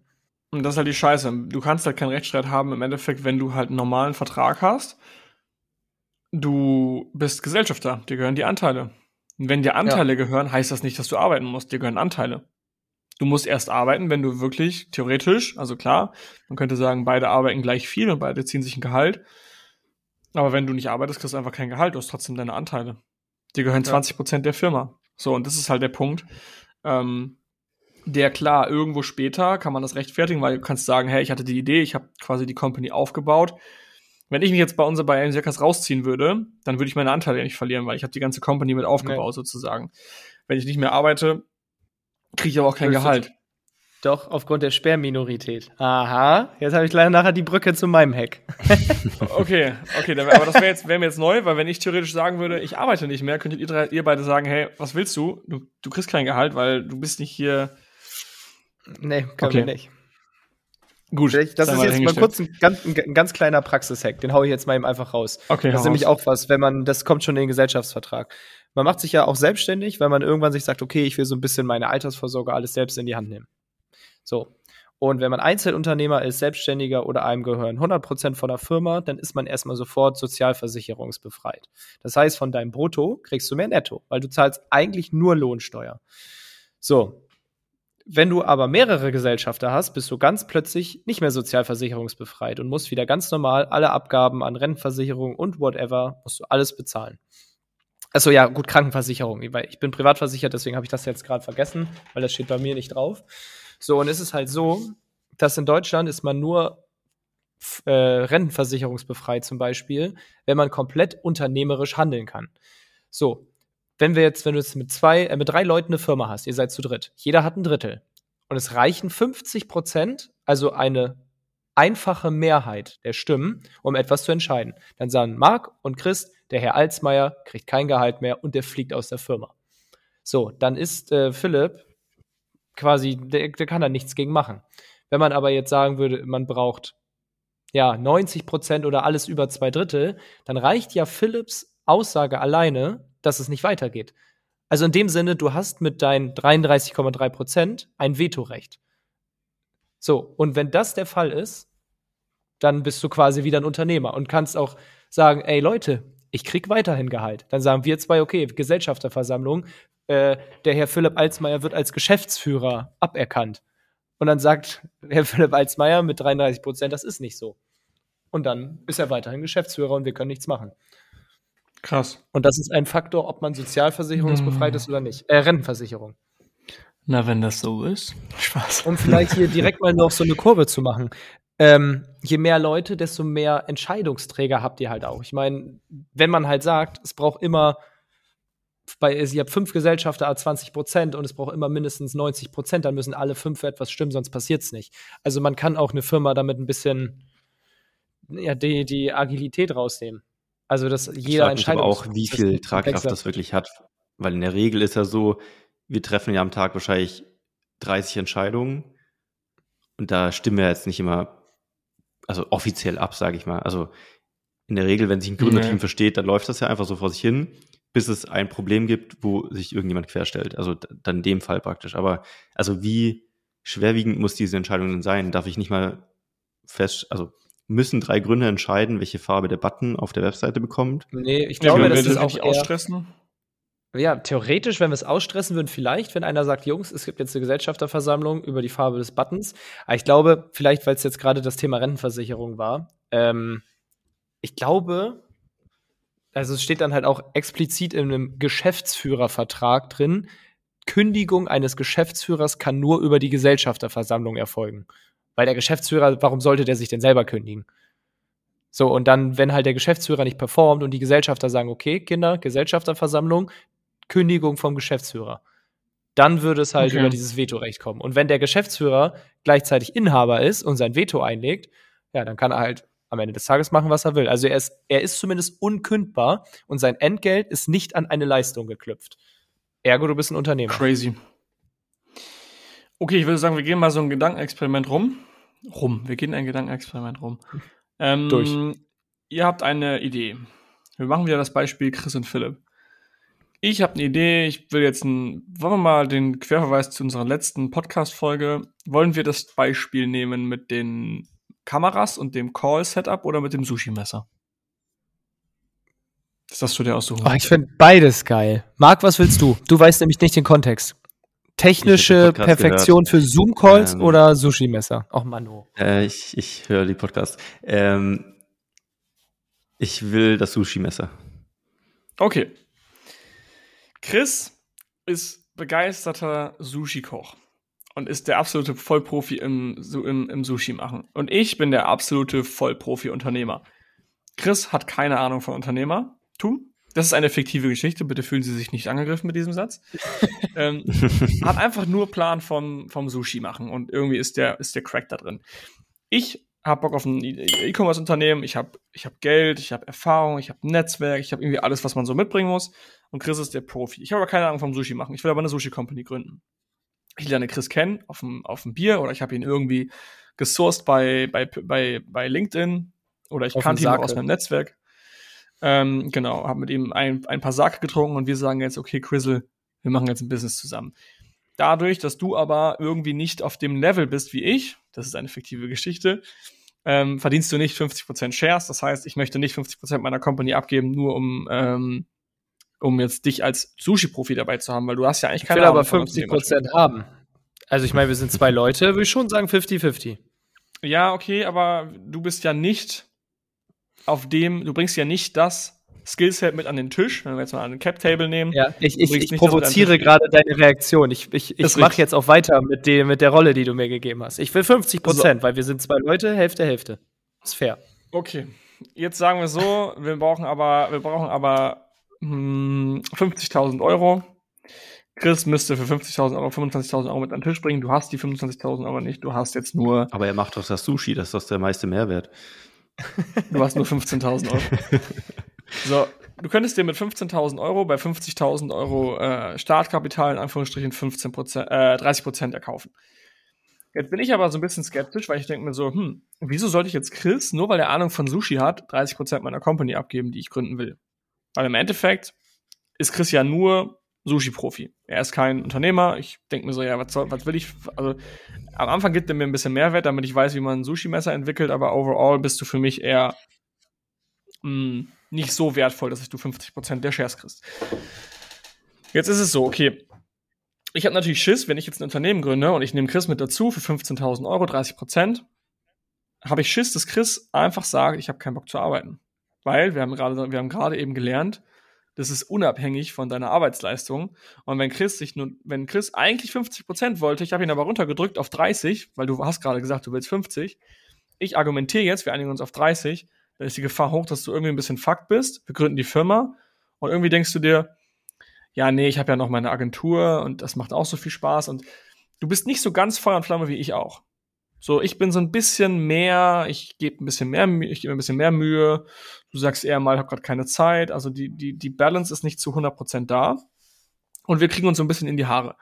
Und das ist halt die Scheiße. Du kannst halt keinen Rechtsstreit haben im Endeffekt, wenn du halt einen normalen Vertrag hast. Du bist Gesellschafter, dir gehören die Anteile. Und wenn dir Anteile ja. gehören, heißt das nicht, dass du arbeiten musst. Dir gehören Anteile. Du musst erst arbeiten, wenn du wirklich theoretisch, also klar, man könnte sagen, beide arbeiten gleich viel und beide ziehen sich ein Gehalt. Aber wenn du nicht arbeitest, kriegst du einfach kein Gehalt, du hast trotzdem deine Anteile. Die gehören ja. 20 Prozent der Firma. So, und das ist halt der Punkt. Ähm, der klar, irgendwo später kann man das rechtfertigen, weil du kannst sagen, hey, ich hatte die Idee, ich habe quasi die Company aufgebaut. Wenn ich mich jetzt bei uns bei Circus rausziehen würde, dann würde ich meine Anteile ja nicht verlieren, weil ich habe die ganze Company mit aufgebaut nee. sozusagen. Wenn ich nicht mehr arbeite, Kriege ich aber auch kein Gehalt. Doch, aufgrund der Sperrminorität. Aha, jetzt habe ich leider nachher die Brücke zu meinem Hack. okay, okay, aber das wäre jetzt wär mir jetzt neu, weil wenn ich theoretisch sagen würde, ich arbeite nicht mehr, könntet ihr, drei, ihr beide sagen, hey, was willst du? du? Du kriegst kein Gehalt, weil du bist nicht hier. Nee, können okay. wir nicht. Gut. Das ist jetzt mal kurz ein ganz, ein ganz kleiner Praxishack. Den haue ich jetzt mal eben einfach raus. Okay. Das ist nämlich auch was, wenn man, das kommt schon in den Gesellschaftsvertrag. Man macht sich ja auch selbstständig, weil man irgendwann sich sagt, okay, ich will so ein bisschen meine Altersvorsorge alles selbst in die Hand nehmen. So. Und wenn man Einzelunternehmer ist, Selbstständiger oder einem gehören 100% von der Firma, dann ist man erstmal sofort sozialversicherungsbefreit. Das heißt, von deinem Brutto kriegst du mehr Netto, weil du zahlst eigentlich nur Lohnsteuer. So, wenn du aber mehrere Gesellschafter hast, bist du ganz plötzlich nicht mehr sozialversicherungsbefreit und musst wieder ganz normal alle Abgaben an Rentenversicherung und whatever, musst du alles bezahlen. Achso, ja, gut, Krankenversicherung. Weil ich bin privat versichert, deswegen habe ich das jetzt gerade vergessen, weil das steht bei mir nicht drauf. So, und es ist halt so, dass in Deutschland ist man nur äh, rentenversicherungsbefreit zum Beispiel, wenn man komplett unternehmerisch handeln kann. So, wenn wir jetzt, wenn du jetzt mit zwei, äh, mit drei Leuten eine Firma hast, ihr seid zu dritt, jeder hat ein Drittel. Und es reichen 50 Prozent, also eine einfache Mehrheit der Stimmen, um etwas zu entscheiden. Dann sagen Marc und Chris, der Herr Alsmeier kriegt kein Gehalt mehr und der fliegt aus der Firma. So, dann ist äh, Philipp quasi, der, der kann da nichts gegen machen. Wenn man aber jetzt sagen würde, man braucht ja 90 Prozent oder alles über zwei Drittel, dann reicht ja Philips Aussage alleine, dass es nicht weitergeht. Also in dem Sinne, du hast mit deinen 33,3 Prozent ein Vetorecht. So, und wenn das der Fall ist, dann bist du quasi wieder ein Unternehmer und kannst auch sagen, ey Leute, ich krieg weiterhin Gehalt. Dann sagen wir zwei, okay, Gesellschafterversammlung, äh, der Herr Philipp Alsmeier wird als Geschäftsführer aberkannt. Und dann sagt Herr Philipp Alsmeier mit 33 Prozent, das ist nicht so. Und dann ist er weiterhin Geschäftsführer und wir können nichts machen. Krass. Und das ist ein Faktor, ob man sozialversicherungsbefreit hm. ist oder nicht. Äh, Rentenversicherung. Na, wenn das so ist. Spaß. Um vielleicht hier direkt mal noch so eine Kurve zu machen. Ähm, je mehr Leute, desto mehr Entscheidungsträger habt ihr halt auch. Ich meine, wenn man halt sagt, es braucht immer bei, ihr habt fünf Gesellschafter a 20 Prozent und es braucht immer mindestens 90 Prozent, dann müssen alle fünf für etwas stimmen, sonst passiert es nicht. Also man kann auch eine Firma damit ein bisschen ja, die, die Agilität rausnehmen. Also dass jeder Entscheidung. aber auch, wie viel Tragkraft das wirklich hat. Weil in der Regel ist ja so, wir treffen ja am Tag wahrscheinlich 30 Entscheidungen und da stimmen wir jetzt nicht immer, also offiziell ab, sage ich mal. Also in der Regel, wenn sich ein Gründerteam nee. versteht, dann läuft das ja einfach so vor sich hin bis es ein Problem gibt, wo sich irgendjemand querstellt. Also dann in dem Fall praktisch. Aber also wie schwerwiegend muss diese Entscheidung denn sein? Darf ich nicht mal fest, also müssen drei Gründer entscheiden, welche Farbe der Button auf der Webseite bekommt? Nee, ich glaube, ja, das ist auch ausstressen. Ja, theoretisch, wenn wir es ausstressen würden, vielleicht, wenn einer sagt, Jungs, es gibt jetzt eine Gesellschafterversammlung über die Farbe des Buttons. Aber ich glaube, vielleicht, weil es jetzt gerade das Thema Rentenversicherung war, ähm, ich glaube, also es steht dann halt auch explizit in einem Geschäftsführervertrag drin, Kündigung eines Geschäftsführers kann nur über die Gesellschafterversammlung erfolgen. Weil der Geschäftsführer, warum sollte der sich denn selber kündigen? So, und dann, wenn halt der Geschäftsführer nicht performt und die Gesellschafter sagen, okay, Kinder, Gesellschafterversammlung, Kündigung vom Geschäftsführer, dann würde es halt okay. über dieses Vetorecht kommen. Und wenn der Geschäftsführer gleichzeitig Inhaber ist und sein Veto einlegt, ja, dann kann er halt am Ende des Tages machen, was er will. Also er ist, er ist zumindest unkündbar und sein Entgelt ist nicht an eine Leistung geknüpft. Ergo, du bist ein Unternehmer. Crazy. Okay, ich würde sagen, wir gehen mal so ein Gedankenexperiment rum. Rum. Wir gehen ein Gedankenexperiment rum. Ähm, Durch. Ihr habt eine Idee. Wir machen wieder das Beispiel Chris und Philipp. Ich habe eine Idee. Ich will jetzt ein, wollen wir mal den Querverweis zu unserer letzten Podcast-Folge. Wollen wir das Beispiel nehmen mit den Kameras und dem Call-Setup oder mit dem Sushi-Messer? Das hast du dir aussuchen. Oh, ich finde beides geil. Marc, was willst du? Du weißt nämlich nicht den Kontext. Technische Perfektion gehört. für Zoom-Calls ähm, oder Sushi-Messer? Auch Manu. Äh, ich ich höre die Podcast. Ähm, ich will das Sushi-Messer. Okay. Chris ist begeisterter Sushi-Koch und ist der absolute Vollprofi im, im, im Sushi machen. Und ich bin der absolute Vollprofi-Unternehmer. Chris hat keine Ahnung von Unternehmertum. Das ist eine fiktive Geschichte, bitte fühlen Sie sich nicht angegriffen mit diesem Satz. ähm, hat einfach nur Plan vom, vom Sushi machen und irgendwie ist der, ist der Crack da drin. Ich habe Bock auf ein E-Commerce-Unternehmen, ich habe ich hab Geld, ich habe Erfahrung, ich habe Netzwerk, ich habe irgendwie alles, was man so mitbringen muss. Und Chris ist der Profi. Ich habe aber keine Ahnung vom Sushi machen. Ich will aber eine Sushi-Company gründen ich lerne Chris kennen auf dem, auf dem Bier oder ich habe ihn irgendwie gesourced bei, bei, bei, bei LinkedIn oder ich kannte ihn auch aus meinem Netzwerk. Ähm, genau, habe mit ihm ein, ein paar Sake getrunken und wir sagen jetzt, okay, Chrisel, wir machen jetzt ein Business zusammen. Dadurch, dass du aber irgendwie nicht auf dem Level bist wie ich, das ist eine fiktive Geschichte, ähm, verdienst du nicht 50% Shares. Das heißt, ich möchte nicht 50% meiner Company abgeben, nur um ähm, um jetzt dich als Sushi-Profi dabei zu haben, weil du hast ja eigentlich keine Ich will aber 50 Prozent haben. Also ich meine, wir sind zwei Leute, würde ich schon sagen 50-50. Ja, okay, aber du bist ja nicht auf dem, du bringst ja nicht das Skillset mit an den Tisch, wenn wir jetzt mal einen Cap-Table nehmen. Ja, ich, ich, ich provoziere gerade deine Reaktion. Ich, ich, ich mache jetzt auch weiter mit, dem, mit der Rolle, die du mir gegeben hast. Ich will 50 Prozent, so. weil wir sind zwei Leute, Hälfte, Hälfte. Ist fair. Okay. Jetzt sagen wir so, wir brauchen aber, wir brauchen aber 50.000 hm, Euro. Chris müsste für 50.000 Euro 25.000 Euro mit an den Tisch bringen. Du hast die 25.000 Euro nicht. Du hast jetzt nur. Aber er macht doch das Sushi. Das ist doch der meiste Mehrwert. Du hast nur 15.000 Euro. so, du könntest dir mit 15.000 Euro bei 50.000 Euro äh, Startkapital in Anführungsstrichen 15 äh, 30 Prozent erkaufen. Jetzt bin ich aber so ein bisschen skeptisch, weil ich denke mir so, hm, wieso sollte ich jetzt Chris, nur weil er Ahnung von Sushi hat, 30 Prozent meiner Company abgeben, die ich gründen will? Weil im Endeffekt ist Chris ja nur Sushi-Profi. Er ist kein Unternehmer. Ich denke mir so, ja, was, soll, was will ich? Also am Anfang gibt er mir ein bisschen Mehrwert, damit ich weiß, wie man ein Sushi-Messer entwickelt, aber overall bist du für mich eher mh, hm, nicht so wertvoll, dass du 50% der Shares kriegst. Jetzt ist es so, okay. Ich habe natürlich Schiss, wenn ich jetzt ein Unternehmen gründe und ich nehme Chris mit dazu für 15.000 Euro, 30% habe ich Schiss, dass Chris einfach sagt, ich habe keinen Bock zu arbeiten. Weil wir haben gerade eben gelernt, das ist unabhängig von deiner Arbeitsleistung. Und wenn Chris sich nun, wenn Chris eigentlich 50 Prozent wollte, ich habe ihn aber runtergedrückt auf 30, weil du hast gerade gesagt, du willst 50. Ich argumentiere jetzt, wir einigen uns auf 30, dann ist die Gefahr hoch, dass du irgendwie ein bisschen fucked bist. Wir gründen die Firma und irgendwie denkst du dir, ja, nee, ich habe ja noch meine Agentur und das macht auch so viel Spaß und du bist nicht so ganz Feuer und Flamme wie ich auch. So, ich bin so ein bisschen mehr, ich gebe ein bisschen mehr, ich gebe ein bisschen mehr Mühe. Du sagst eher mal, ich habe gerade keine Zeit. Also die, die, die Balance ist nicht zu 100% da. Und wir kriegen uns so ein bisschen in die Haare.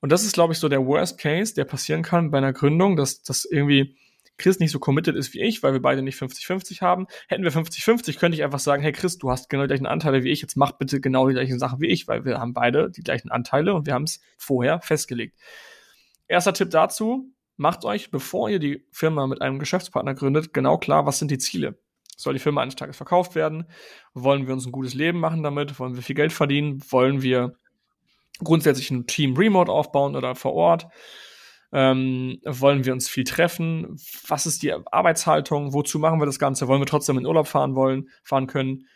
Und das ist, glaube ich, so der Worst Case, der passieren kann bei einer Gründung, dass, dass irgendwie Chris nicht so committed ist wie ich, weil wir beide nicht 50-50 haben. Hätten wir 50-50, könnte ich einfach sagen, hey Chris, du hast genau die gleichen Anteile wie ich, jetzt mach bitte genau die gleichen Sachen wie ich, weil wir haben beide die gleichen Anteile und wir haben es vorher festgelegt. Erster Tipp dazu, macht euch, bevor ihr die Firma mit einem Geschäftspartner gründet, genau klar, was sind die Ziele. Soll die Firma eines Tages verkauft werden? Wollen wir uns ein gutes Leben machen damit? Wollen wir viel Geld verdienen? Wollen wir grundsätzlich ein Team remote aufbauen oder vor Ort? Ähm, wollen wir uns viel treffen? Was ist die Arbeitshaltung? Wozu machen wir das Ganze? Wollen wir trotzdem in Urlaub fahren wollen, fahren können?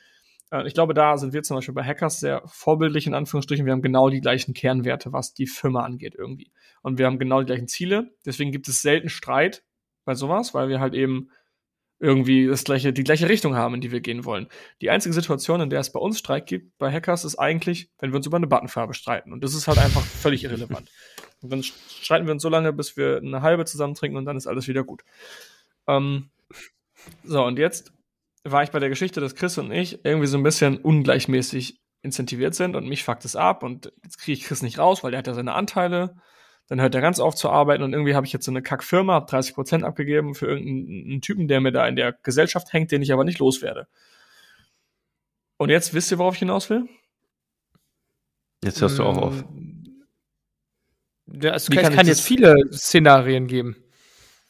Äh, ich glaube, da sind wir zum Beispiel bei Hackers sehr vorbildlich, in Anführungsstrichen. Wir haben genau die gleichen Kernwerte, was die Firma angeht irgendwie. Und wir haben genau die gleichen Ziele. Deswegen gibt es selten Streit bei sowas, weil wir halt eben irgendwie das gleiche, die gleiche Richtung haben, in die wir gehen wollen. Die einzige Situation, in der es bei uns Streit gibt, bei Hackers, ist eigentlich, wenn wir uns über eine Buttonfarbe streiten. Und das ist halt einfach völlig irrelevant. Und dann streiten wir uns so lange, bis wir eine halbe zusammen trinken und dann ist alles wieder gut. Ähm, so, und jetzt war ich bei der Geschichte, dass Chris und ich irgendwie so ein bisschen ungleichmäßig incentiviert sind und mich fuckt es ab und jetzt kriege ich Chris nicht raus, weil der hat ja seine Anteile. Dann hört er ganz auf zu arbeiten und irgendwie habe ich jetzt so eine Kackfirma, habe 30 Prozent abgegeben für irgendeinen Typen, der mir da in der Gesellschaft hängt, den ich aber nicht loswerde. Und jetzt wisst ihr, worauf ich hinaus will? Jetzt hörst du auch auf. Ja, es kann, kann jetzt viele Szenarien geben.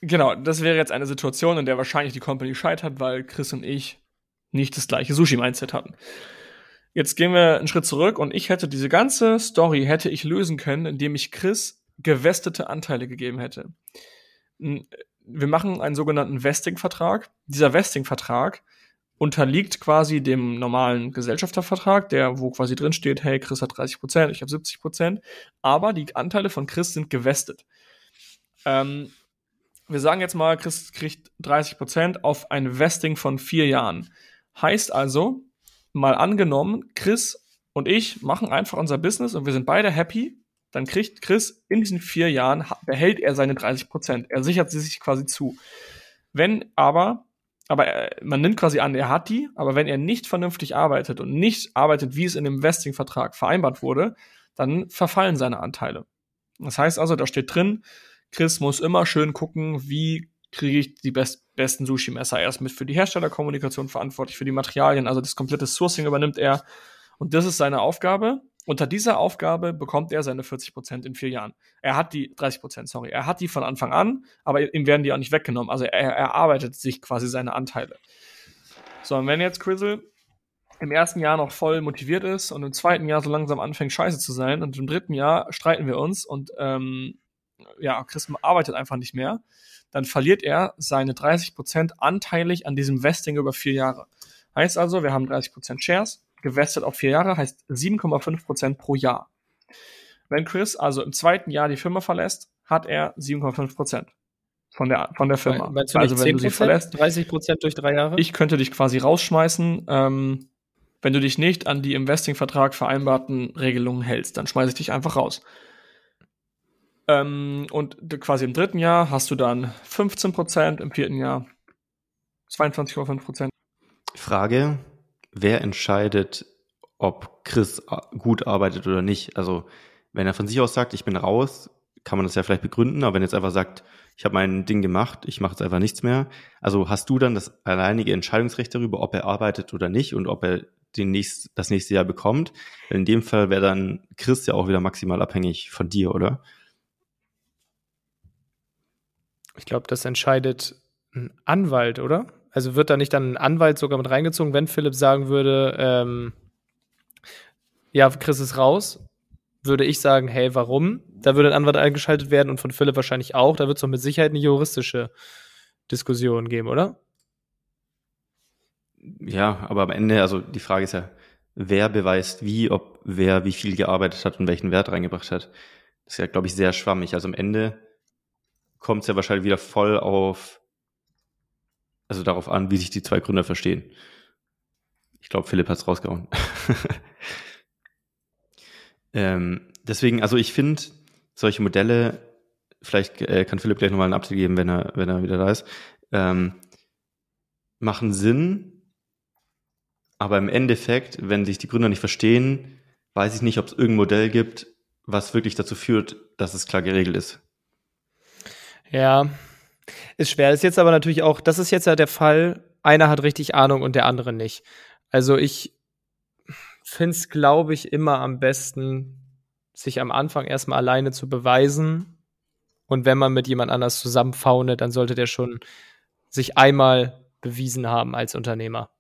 Genau, das wäre jetzt eine Situation, in der wahrscheinlich die Company scheitert, weil Chris und ich nicht das gleiche Sushi-Mindset hatten. Jetzt gehen wir einen Schritt zurück und ich hätte diese ganze Story hätte ich lösen können, indem ich Chris gewestete Anteile gegeben hätte. Wir machen einen sogenannten Vesting-Vertrag. Dieser Vesting-Vertrag unterliegt quasi dem normalen Gesellschaftervertrag, der, wo quasi drin steht, hey, Chris hat 30 Prozent, ich habe 70 Prozent, aber die Anteile von Chris sind gewestet. Ähm, wir sagen jetzt mal, Chris kriegt 30% auf ein Vesting von vier Jahren. Heißt also, mal angenommen, Chris und ich machen einfach unser Business und wir sind beide happy, dann kriegt Chris in diesen vier Jahren, behält er seine 30%. Er sichert sie sich quasi zu. Wenn aber, aber er, man nimmt quasi an, er hat die, aber wenn er nicht vernünftig arbeitet und nicht arbeitet, wie es in dem Vesting-Vertrag vereinbart wurde, dann verfallen seine Anteile. Das heißt also, da steht drin, Chris muss immer schön gucken, wie kriege ich die best besten Sushi-Messer. Er ist mit für die Herstellerkommunikation verantwortlich, für die Materialien, also das komplette Sourcing übernimmt er. Und das ist seine Aufgabe. Unter dieser Aufgabe bekommt er seine 40 Prozent in vier Jahren. Er hat die 30 Prozent, sorry. Er hat die von Anfang an, aber ihm werden die auch nicht weggenommen. Also er erarbeitet sich quasi seine Anteile. So, und wenn jetzt Crizzle im ersten Jahr noch voll motiviert ist und im zweiten Jahr so langsam anfängt, scheiße zu sein und im dritten Jahr streiten wir uns und ähm, ja, Chris arbeitet einfach nicht mehr, dann verliert er seine 30% anteilig an diesem Vesting über vier Jahre. Heißt also, wir haben 30% Shares, gewestet auf vier Jahre, heißt 7,5% pro Jahr. Wenn Chris also im zweiten Jahr die Firma verlässt, hat er 7,5% von der, von der Firma. Meinst du also, wenn du sie verlässt, 30% durch drei Jahre? Ich könnte dich quasi rausschmeißen, ähm, wenn du dich nicht an die Investing-Vertrag vereinbarten Regelungen hältst, dann schmeiße ich dich einfach raus. Ähm, und quasi im dritten Jahr hast du dann 15 Prozent, im vierten Jahr 22,5 Prozent. Frage, wer entscheidet, ob Chris gut arbeitet oder nicht? Also, wenn er von sich aus sagt, ich bin raus, kann man das ja vielleicht begründen, aber wenn er jetzt einfach sagt, ich habe mein Ding gemacht, ich mache jetzt einfach nichts mehr, also hast du dann das alleinige Entscheidungsrecht darüber, ob er arbeitet oder nicht und ob er den nächst, das nächste Jahr bekommt. In dem Fall wäre dann Chris ja auch wieder maximal abhängig von dir, oder? Ich glaube, das entscheidet ein Anwalt, oder? Also wird da nicht dann ein Anwalt sogar mit reingezogen, wenn Philipp sagen würde, ähm, ja, Chris ist raus, würde ich sagen, hey, warum? Da würde ein Anwalt eingeschaltet werden und von Philipp wahrscheinlich auch. Da wird es doch mit Sicherheit eine juristische Diskussion geben, oder? Ja, aber am Ende, also die Frage ist ja, wer beweist wie, ob wer wie viel gearbeitet hat und welchen Wert reingebracht hat. Das ist ja, glaube ich, sehr schwammig. Also am Ende kommt es ja wahrscheinlich wieder voll auf, also darauf an, wie sich die zwei Gründer verstehen. Ich glaube, Philipp hat es rausgehauen. ähm, deswegen, also ich finde solche Modelle, vielleicht äh, kann Philipp gleich nochmal einen Update geben, wenn er, wenn er wieder da ist, ähm, machen Sinn, aber im Endeffekt, wenn sich die Gründer nicht verstehen, weiß ich nicht, ob es irgendein Modell gibt, was wirklich dazu führt, dass es klar geregelt ist. Ja, ist schwer. Ist jetzt aber natürlich auch, das ist jetzt ja der Fall, einer hat richtig Ahnung und der andere nicht. Also ich finde es, glaube ich, immer am besten, sich am Anfang erstmal alleine zu beweisen. Und wenn man mit jemand anders zusammenfaune, dann sollte der schon sich einmal bewiesen haben als Unternehmer.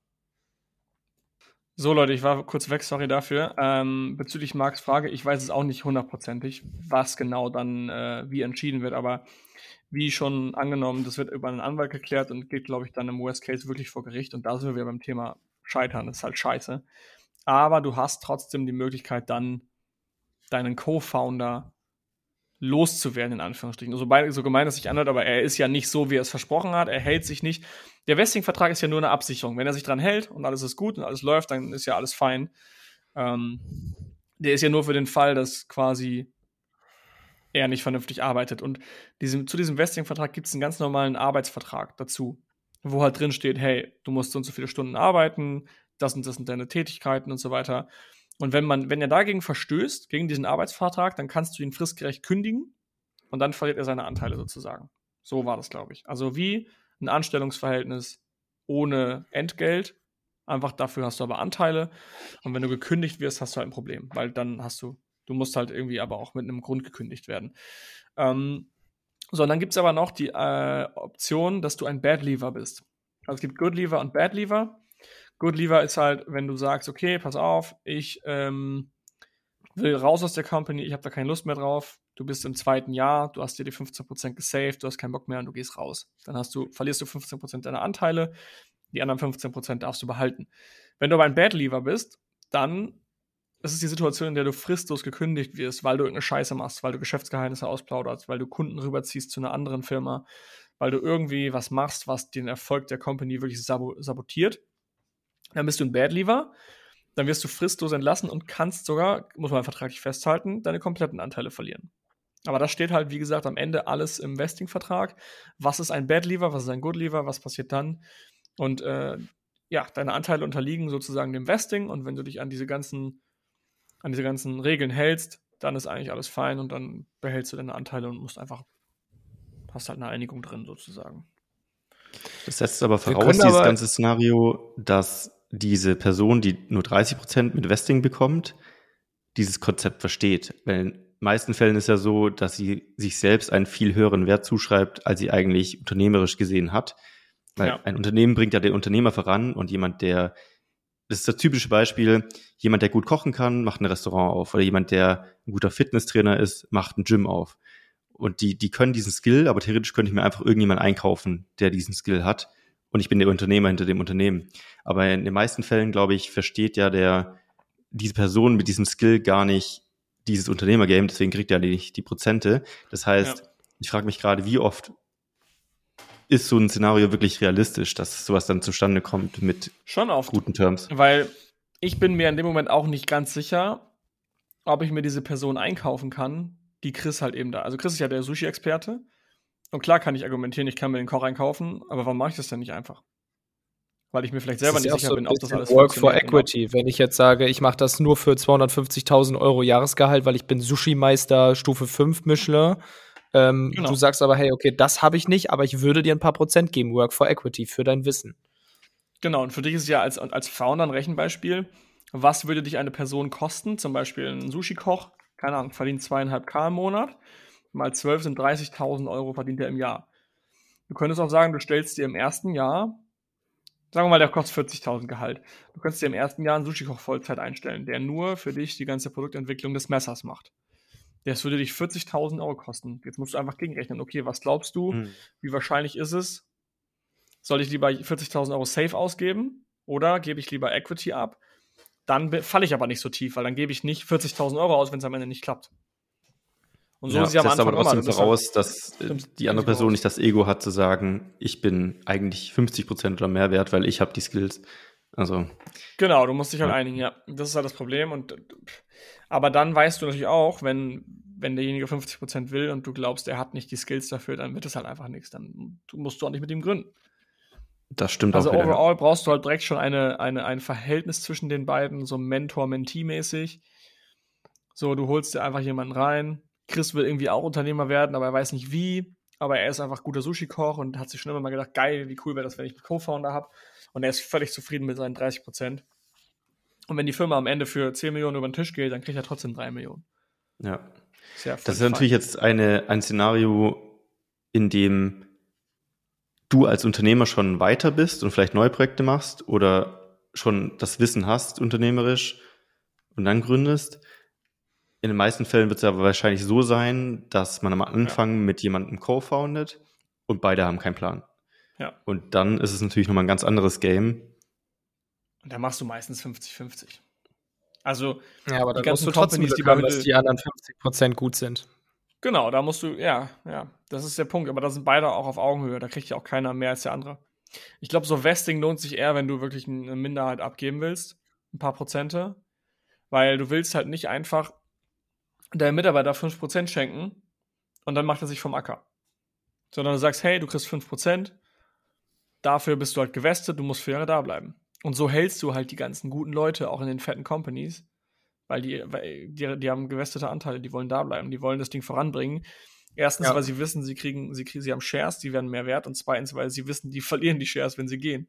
So, Leute, ich war kurz weg, sorry dafür. Ähm, bezüglich Marks Frage, ich weiß es auch nicht hundertprozentig, was genau dann äh, wie entschieden wird, aber wie schon angenommen, das wird über einen Anwalt geklärt und geht, glaube ich, dann im Worst Case wirklich vor Gericht und da sind wir beim Thema Scheitern, das ist halt scheiße. Aber du hast trotzdem die Möglichkeit, dann deinen Co-Founder loszuwerden, in Anführungsstrichen. So, so gemein es sich anhört, aber er ist ja nicht so, wie er es versprochen hat. Er hält sich nicht. Der Vesting-Vertrag ist ja nur eine Absicherung. Wenn er sich dran hält und alles ist gut und alles läuft, dann ist ja alles fein. Ähm, der ist ja nur für den Fall, dass quasi er nicht vernünftig arbeitet. Und diesem, zu diesem Vesting-Vertrag gibt es einen ganz normalen Arbeitsvertrag dazu, wo halt drin steht, hey, du musst so und so viele Stunden arbeiten, das und das sind deine Tätigkeiten und so weiter. Und wenn man, wenn er dagegen verstößt, gegen diesen Arbeitsvertrag, dann kannst du ihn fristgerecht kündigen und dann verliert er seine Anteile sozusagen. So war das, glaube ich. Also wie ein Anstellungsverhältnis ohne Entgelt. Einfach dafür hast du aber Anteile. Und wenn du gekündigt wirst, hast du halt ein Problem, weil dann hast du, du musst halt irgendwie aber auch mit einem Grund gekündigt werden. Ähm, so, und dann gibt es aber noch die äh, Option, dass du ein Bad Leaver bist. Also es gibt Good Leaver und Bad Leaver. Good Leaver ist halt, wenn du sagst, okay, pass auf, ich ähm, will raus aus der Company, ich habe da keine Lust mehr drauf. Du bist im zweiten Jahr, du hast dir die 15% gesaved, du hast keinen Bock mehr und du gehst raus. Dann hast du, verlierst du 15% deiner Anteile, die anderen 15% darfst du behalten. Wenn du aber ein Bad Leaver bist, dann ist es die Situation, in der du fristlos gekündigt wirst, weil du irgendeine Scheiße machst, weil du Geschäftsgeheimnisse ausplauderst, weil du Kunden rüberziehst zu einer anderen Firma, weil du irgendwie was machst, was den Erfolg der Company wirklich sabotiert dann bist du ein Bad Leaver, dann wirst du fristlos entlassen und kannst sogar, muss man vertraglich festhalten, deine kompletten Anteile verlieren. Aber das steht halt, wie gesagt, am Ende alles im Vesting-Vertrag. Was ist ein Bad Leaver, was ist ein Good Leaver, was passiert dann? Und äh, ja, deine Anteile unterliegen sozusagen dem Vesting und wenn du dich an diese ganzen, an diese ganzen Regeln hältst, dann ist eigentlich alles fein und dann behältst du deine Anteile und musst einfach, hast halt eine Einigung drin sozusagen. Das setzt aber voraus, dieses aber ganze Szenario, dass diese Person, die nur 30 Prozent mit Vesting bekommt, dieses Konzept versteht. Weil in den meisten Fällen ist ja so, dass sie sich selbst einen viel höheren Wert zuschreibt, als sie eigentlich unternehmerisch gesehen hat. Weil ja. ein Unternehmen bringt ja den Unternehmer voran und jemand, der, das ist das typische Beispiel, jemand, der gut kochen kann, macht ein Restaurant auf. Oder jemand, der ein guter Fitnesstrainer ist, macht ein Gym auf. Und die, die können diesen Skill, aber theoretisch könnte ich mir einfach irgendjemand einkaufen, der diesen Skill hat und ich bin der Unternehmer hinter dem Unternehmen. Aber in den meisten Fällen, glaube ich, versteht ja der, diese Person mit diesem Skill gar nicht dieses Unternehmergame, deswegen kriegt er nicht die Prozente. Das heißt, ja. ich frage mich gerade, wie oft ist so ein Szenario wirklich realistisch, dass sowas dann zustande kommt mit Schon oft. guten Terms? Weil ich bin mir in dem Moment auch nicht ganz sicher, ob ich mir diese Person einkaufen kann, die Chris halt eben da. Also Chris ist ja der Sushi-Experte. Und klar kann ich argumentieren, ich kann mir den Koch einkaufen, aber warum mache ich das denn nicht einfach? weil ich mir vielleicht selber nicht sicher so bin, ob das alles Work for Equity. Genau. Wenn ich jetzt sage, ich mache das nur für 250.000 Euro Jahresgehalt, weil ich bin Sushi-Meister Stufe 5 Michelin. Ähm, genau. Du sagst aber, hey, okay, das habe ich nicht, aber ich würde dir ein paar Prozent geben, Work for Equity, für dein Wissen. Genau, und für dich ist es ja als, als Founder ein Rechenbeispiel. Was würde dich eine Person kosten? Zum Beispiel ein Sushi-Koch, keine Ahnung, verdient zweieinhalb K im Monat. Mal zwölf sind 30.000 Euro verdient er im Jahr. Du könntest auch sagen, du stellst dir im ersten Jahr Sagen wir mal, der kostet 40.000 Gehalt. Du könntest dir im ersten Jahr einen Sushi-Koch Vollzeit einstellen, der nur für dich die ganze Produktentwicklung des Messers macht. Das würde dich 40.000 Euro kosten. Jetzt musst du einfach gegenrechnen. Okay, was glaubst du? Hm. Wie wahrscheinlich ist es? Soll ich lieber 40.000 Euro safe ausgeben oder gebe ich lieber Equity ab? Dann falle ich aber nicht so tief, weil dann gebe ich nicht 40.000 Euro aus, wenn es am Ende nicht klappt. Und so ja, ist ja am Anfang aber trotzdem immer, voraus, dass Stimmt, die andere Person nicht das Ego hat zu sagen, ich bin eigentlich 50 Prozent oder mehr wert, weil ich habe die Skills. Also genau, du musst dich halt ja. einigen. Ja, das ist halt das Problem. Und aber dann weißt du natürlich auch, wenn wenn derjenige 50 Prozent will und du glaubst, er hat nicht die Skills dafür, dann wird es halt einfach nichts. Dann musst du auch nicht mit ihm gründen. Das stimmt also auch. Also overall brauchst du halt direkt schon eine, eine, ein Verhältnis zwischen den beiden, so Mentor-Mentee-mäßig. So, du holst dir einfach jemanden rein, Chris will irgendwie auch Unternehmer werden, aber er weiß nicht wie. Aber er ist einfach guter Sushi-Koch und hat sich schon immer mal gedacht, geil, wie cool wäre das, wenn ich einen Co-Founder habe. Und er ist völlig zufrieden mit seinen 30 Prozent. Und wenn die Firma am Ende für 10 Millionen über den Tisch geht, dann kriegt er trotzdem 3 Millionen. Ja. Sehr das ist natürlich jetzt eine, ein Szenario, in dem du als Unternehmer schon weiter bist und vielleicht neue Projekte machst oder schon das Wissen hast, unternehmerisch und dann gründest. In den meisten Fällen wird es aber wahrscheinlich so sein, dass man am Anfang ja. mit jemandem co-foundet und beide haben keinen Plan. Ja. Und dann ist es natürlich nochmal ein ganz anderes Game. Und da machst du meistens 50-50. Also, ja, aber ganzen musst du trotzdem die haben, dass die anderen 50% gut sind. Genau, da musst du, ja, ja, das ist der Punkt. Aber da sind beide auch auf Augenhöhe. Da kriegt ja auch keiner mehr als der andere. Ich glaube, so Vesting lohnt sich eher, wenn du wirklich eine Minderheit abgeben willst. Ein paar Prozente. Weil du willst halt nicht einfach deinem Mitarbeiter 5% schenken und dann macht er sich vom Acker. Sondern du sagst, hey, du kriegst 5%, dafür bist du halt gewestet, du musst für Jahre da bleiben. Und so hältst du halt die ganzen guten Leute auch in den fetten Companies, weil die, weil die, die haben gewestete Anteile, die wollen da bleiben, die wollen das Ding voranbringen. Erstens, ja. weil sie wissen, sie kriegen, sie kriegen, sie haben Shares, die werden mehr wert. Und zweitens, weil sie wissen, die verlieren die Shares, wenn sie gehen.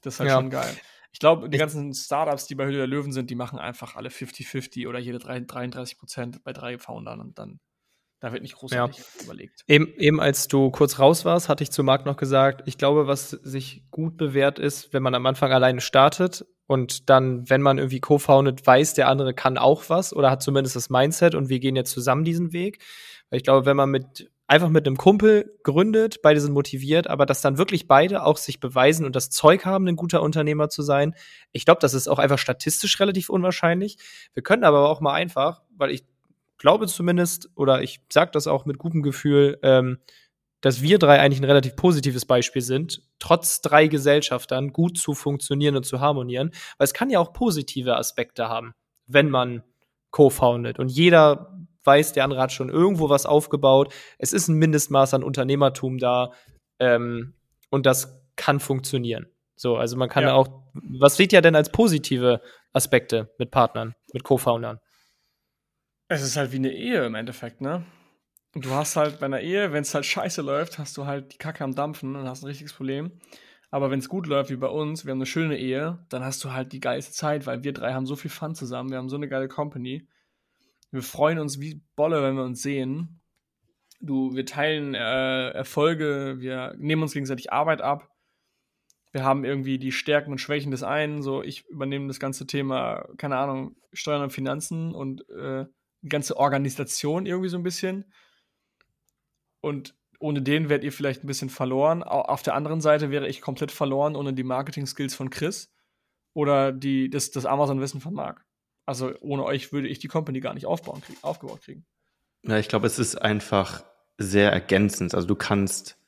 Das ist halt ja. schon geil. Ich glaube, die ganzen Startups, die bei Höhle der Löwen sind, die machen einfach alle 50-50 oder jede 33 Prozent bei drei Foundern und dann da wird nicht großartig ja. überlegt. Eben, eben als du kurz raus warst, hatte ich zu Marc noch gesagt, ich glaube, was sich gut bewährt ist, wenn man am Anfang alleine startet und dann, wenn man irgendwie co-founded, weiß, der andere kann auch was oder hat zumindest das Mindset und wir gehen jetzt zusammen diesen Weg. Weil ich glaube, wenn man mit einfach mit einem Kumpel gründet, beide sind motiviert, aber dass dann wirklich beide auch sich beweisen und das Zeug haben, ein guter Unternehmer zu sein. Ich glaube, das ist auch einfach statistisch relativ unwahrscheinlich. Wir können aber auch mal einfach, weil ich glaube zumindest, oder ich sage das auch mit gutem Gefühl, ähm, dass wir drei eigentlich ein relativ positives Beispiel sind, trotz drei Gesellschaftern gut zu funktionieren und zu harmonieren, weil es kann ja auch positive Aspekte haben, wenn man co-foundet und jeder weiß, der andere hat schon irgendwo was aufgebaut. Es ist ein Mindestmaß an Unternehmertum da ähm, und das kann funktionieren. So, also man kann ja. auch, was seht ihr denn als positive Aspekte mit Partnern, mit Co-Foundern? Es ist halt wie eine Ehe im Endeffekt, ne? Und du hast halt bei einer Ehe, wenn es halt scheiße läuft, hast du halt die Kacke am Dampfen und hast ein richtiges Problem. Aber wenn es gut läuft, wie bei uns, wir haben eine schöne Ehe, dann hast du halt die geilste Zeit, weil wir drei haben so viel Fun zusammen, wir haben so eine geile Company. Wir freuen uns wie Bolle, wenn wir uns sehen. Du, wir teilen äh, Erfolge, wir nehmen uns gegenseitig Arbeit ab. Wir haben irgendwie die Stärken und Schwächen des einen. So, ich übernehme das ganze Thema, keine Ahnung, Steuern und Finanzen und äh, ganze Organisation irgendwie so ein bisschen. Und ohne den werdet ihr vielleicht ein bisschen verloren. Auf der anderen Seite wäre ich komplett verloren ohne die Marketing-Skills von Chris oder die, das, das Amazon-Wissen von Marc. Also ohne euch würde ich die Company gar nicht aufbauen, krieg, aufgebaut kriegen. Ja, ich glaube, es ist einfach sehr ergänzend. Also du kannst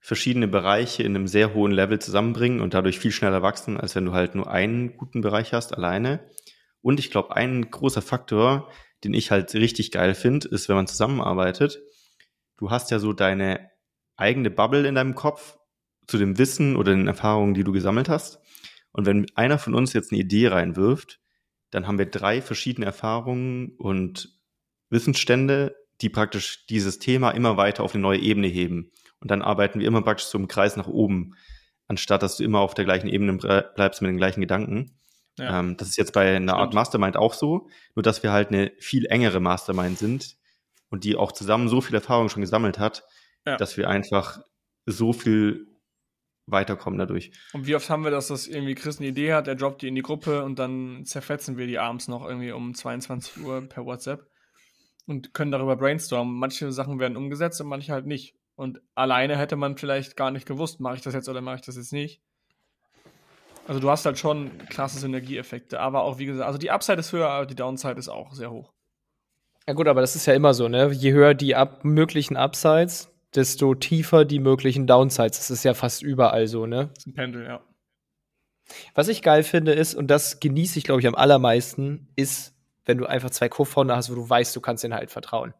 verschiedene Bereiche in einem sehr hohen Level zusammenbringen und dadurch viel schneller wachsen, als wenn du halt nur einen guten Bereich hast, alleine. Und ich glaube, ein großer Faktor, den ich halt richtig geil finde, ist, wenn man zusammenarbeitet, du hast ja so deine eigene Bubble in deinem Kopf, zu dem Wissen oder den Erfahrungen, die du gesammelt hast. Und wenn einer von uns jetzt eine Idee reinwirft, dann haben wir drei verschiedene Erfahrungen und Wissensstände, die praktisch dieses Thema immer weiter auf eine neue Ebene heben. Und dann arbeiten wir immer praktisch im Kreis nach oben, anstatt dass du immer auf der gleichen Ebene bleibst mit den gleichen Gedanken. Ja. Ähm, das ist jetzt bei einer Art Mastermind auch so, nur dass wir halt eine viel engere Mastermind sind und die auch zusammen so viel Erfahrung schon gesammelt hat, ja. dass wir einfach so viel weiterkommen dadurch. Und wie oft haben wir das, dass irgendwie Chris eine Idee hat, er droppt die in die Gruppe und dann zerfetzen wir die abends noch irgendwie um 22 Uhr per WhatsApp und können darüber brainstormen. Manche Sachen werden umgesetzt und manche halt nicht. Und alleine hätte man vielleicht gar nicht gewusst, mache ich das jetzt oder mache ich das jetzt nicht. Also du hast halt schon klasse Synergieeffekte, aber auch wie gesagt, also die Upside ist höher, aber die Downside ist auch sehr hoch. Ja gut, aber das ist ja immer so, ne? Je höher die up möglichen Upsides, desto tiefer die möglichen Downsides. Das ist ja fast überall so, ne? Das ist ein Pendel, ja. Was ich geil finde ist, und das genieße ich, glaube ich, am allermeisten, ist, wenn du einfach zwei Co-Founder hast, wo du weißt, du kannst denen halt vertrauen.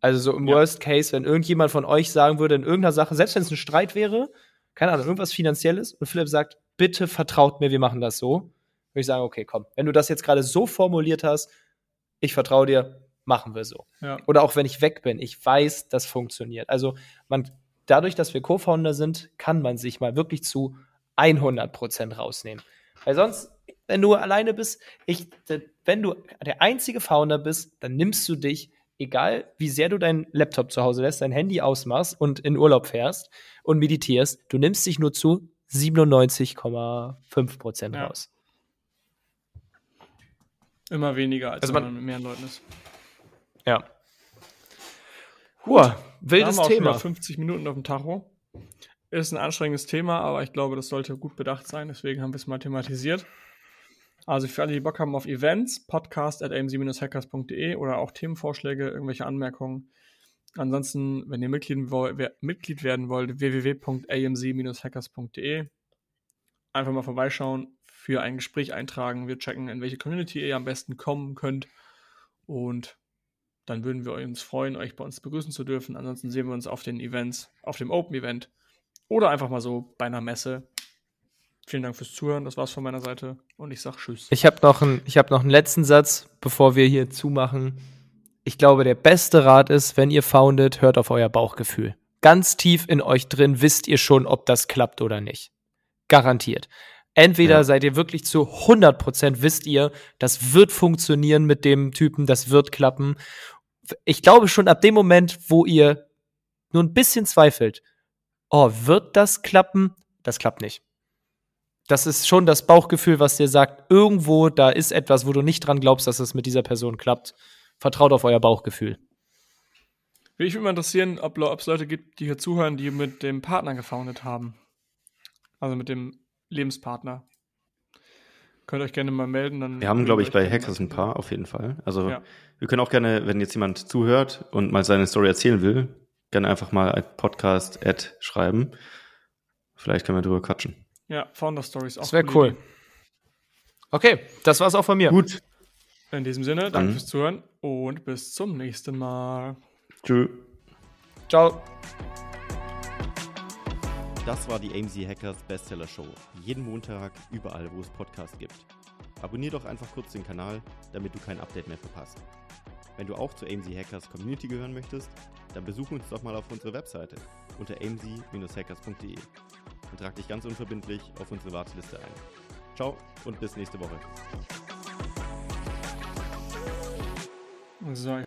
Also so im ja. Worst Case, wenn irgendjemand von euch sagen würde, in irgendeiner Sache, selbst wenn es ein Streit wäre, keine Ahnung, irgendwas Finanzielles, und Philipp sagt, bitte vertraut mir, wir machen das so, würde ich sagen, okay, komm, wenn du das jetzt gerade so formuliert hast, ich vertraue dir, machen wir so. Ja. Oder auch wenn ich weg bin, ich weiß, das funktioniert. Also man, dadurch, dass wir Co-Founder sind, kann man sich mal wirklich zu 100 Prozent rausnehmen. Weil sonst, wenn du alleine bist, ich, wenn du der einzige Founder bist, dann nimmst du dich, egal wie sehr du deinen Laptop zu Hause lässt, dein Handy ausmachst und in Urlaub fährst und meditierst, du nimmst dich nur zu 97,5 Prozent ja. raus. Immer weniger, als also man, man mit mehreren Leuten ist. Ja. Gut, wildes haben wir Thema. 50 Minuten auf dem Tacho. Ist ein anstrengendes Thema, aber ich glaube, das sollte gut bedacht sein. Deswegen haben wir es mal thematisiert. Also für alle, die Bock haben auf Events, podcast at amc-hackers.de oder auch Themenvorschläge, irgendwelche Anmerkungen. Ansonsten, wenn ihr Mitglied, Mitglied werden wollt, www.amc-hackers.de. Einfach mal vorbeischauen, für ein Gespräch eintragen. Wir checken, in welche Community ihr am besten kommen könnt. Und dann würden wir uns freuen, euch bei uns begrüßen zu dürfen. Ansonsten sehen wir uns auf den Events, auf dem Open Event oder einfach mal so bei einer Messe. Vielen Dank fürs Zuhören. Das war's von meiner Seite und ich sag Tschüss. Ich habe noch, ein, hab noch einen letzten Satz, bevor wir hier zumachen. Ich glaube, der beste Rat ist, wenn ihr foundet, hört auf euer Bauchgefühl. Ganz tief in euch drin wisst ihr schon, ob das klappt oder nicht. Garantiert. Entweder ja. seid ihr wirklich zu 100% wisst ihr, das wird funktionieren mit dem Typen, das wird klappen ich glaube schon ab dem Moment, wo ihr nur ein bisschen zweifelt, oh, wird das klappen? Das klappt nicht. Das ist schon das Bauchgefühl, was dir sagt, irgendwo, da ist etwas, wo du nicht dran glaubst, dass es mit dieser Person klappt. Vertraut auf euer Bauchgefühl. Mich würde mal interessieren, ob es Leute gibt, die hier zuhören, die mit dem Partner gefoundet haben. Also mit dem Lebenspartner. Könnt ihr euch gerne mal melden. Dann wir haben, glaube ich, bei Hackers ein paar auf jeden Fall. Also ja. wir können auch gerne, wenn jetzt jemand zuhört und mal seine Story erzählen will, gerne einfach mal ein Podcast-Ad schreiben. Vielleicht können wir drüber quatschen. Ja, Founder Stories auch. Das wäre cool. Okay, das war's auch von mir. Gut. In diesem Sinne, danke fürs Zuhören und bis zum nächsten Mal. Tschüss. Ciao. Das war die AMZ Hackers Bestseller Show. Jeden Montag, überall, wo es Podcasts gibt. Abonnier doch einfach kurz den Kanal, damit du kein Update mehr verpasst. Wenn du auch zur AMZ Hackers Community gehören möchtest, dann besuch uns doch mal auf unserer Webseite unter amz-hackers.de und trag dich ganz unverbindlich auf unsere Warteliste ein. Ciao und bis nächste Woche. So.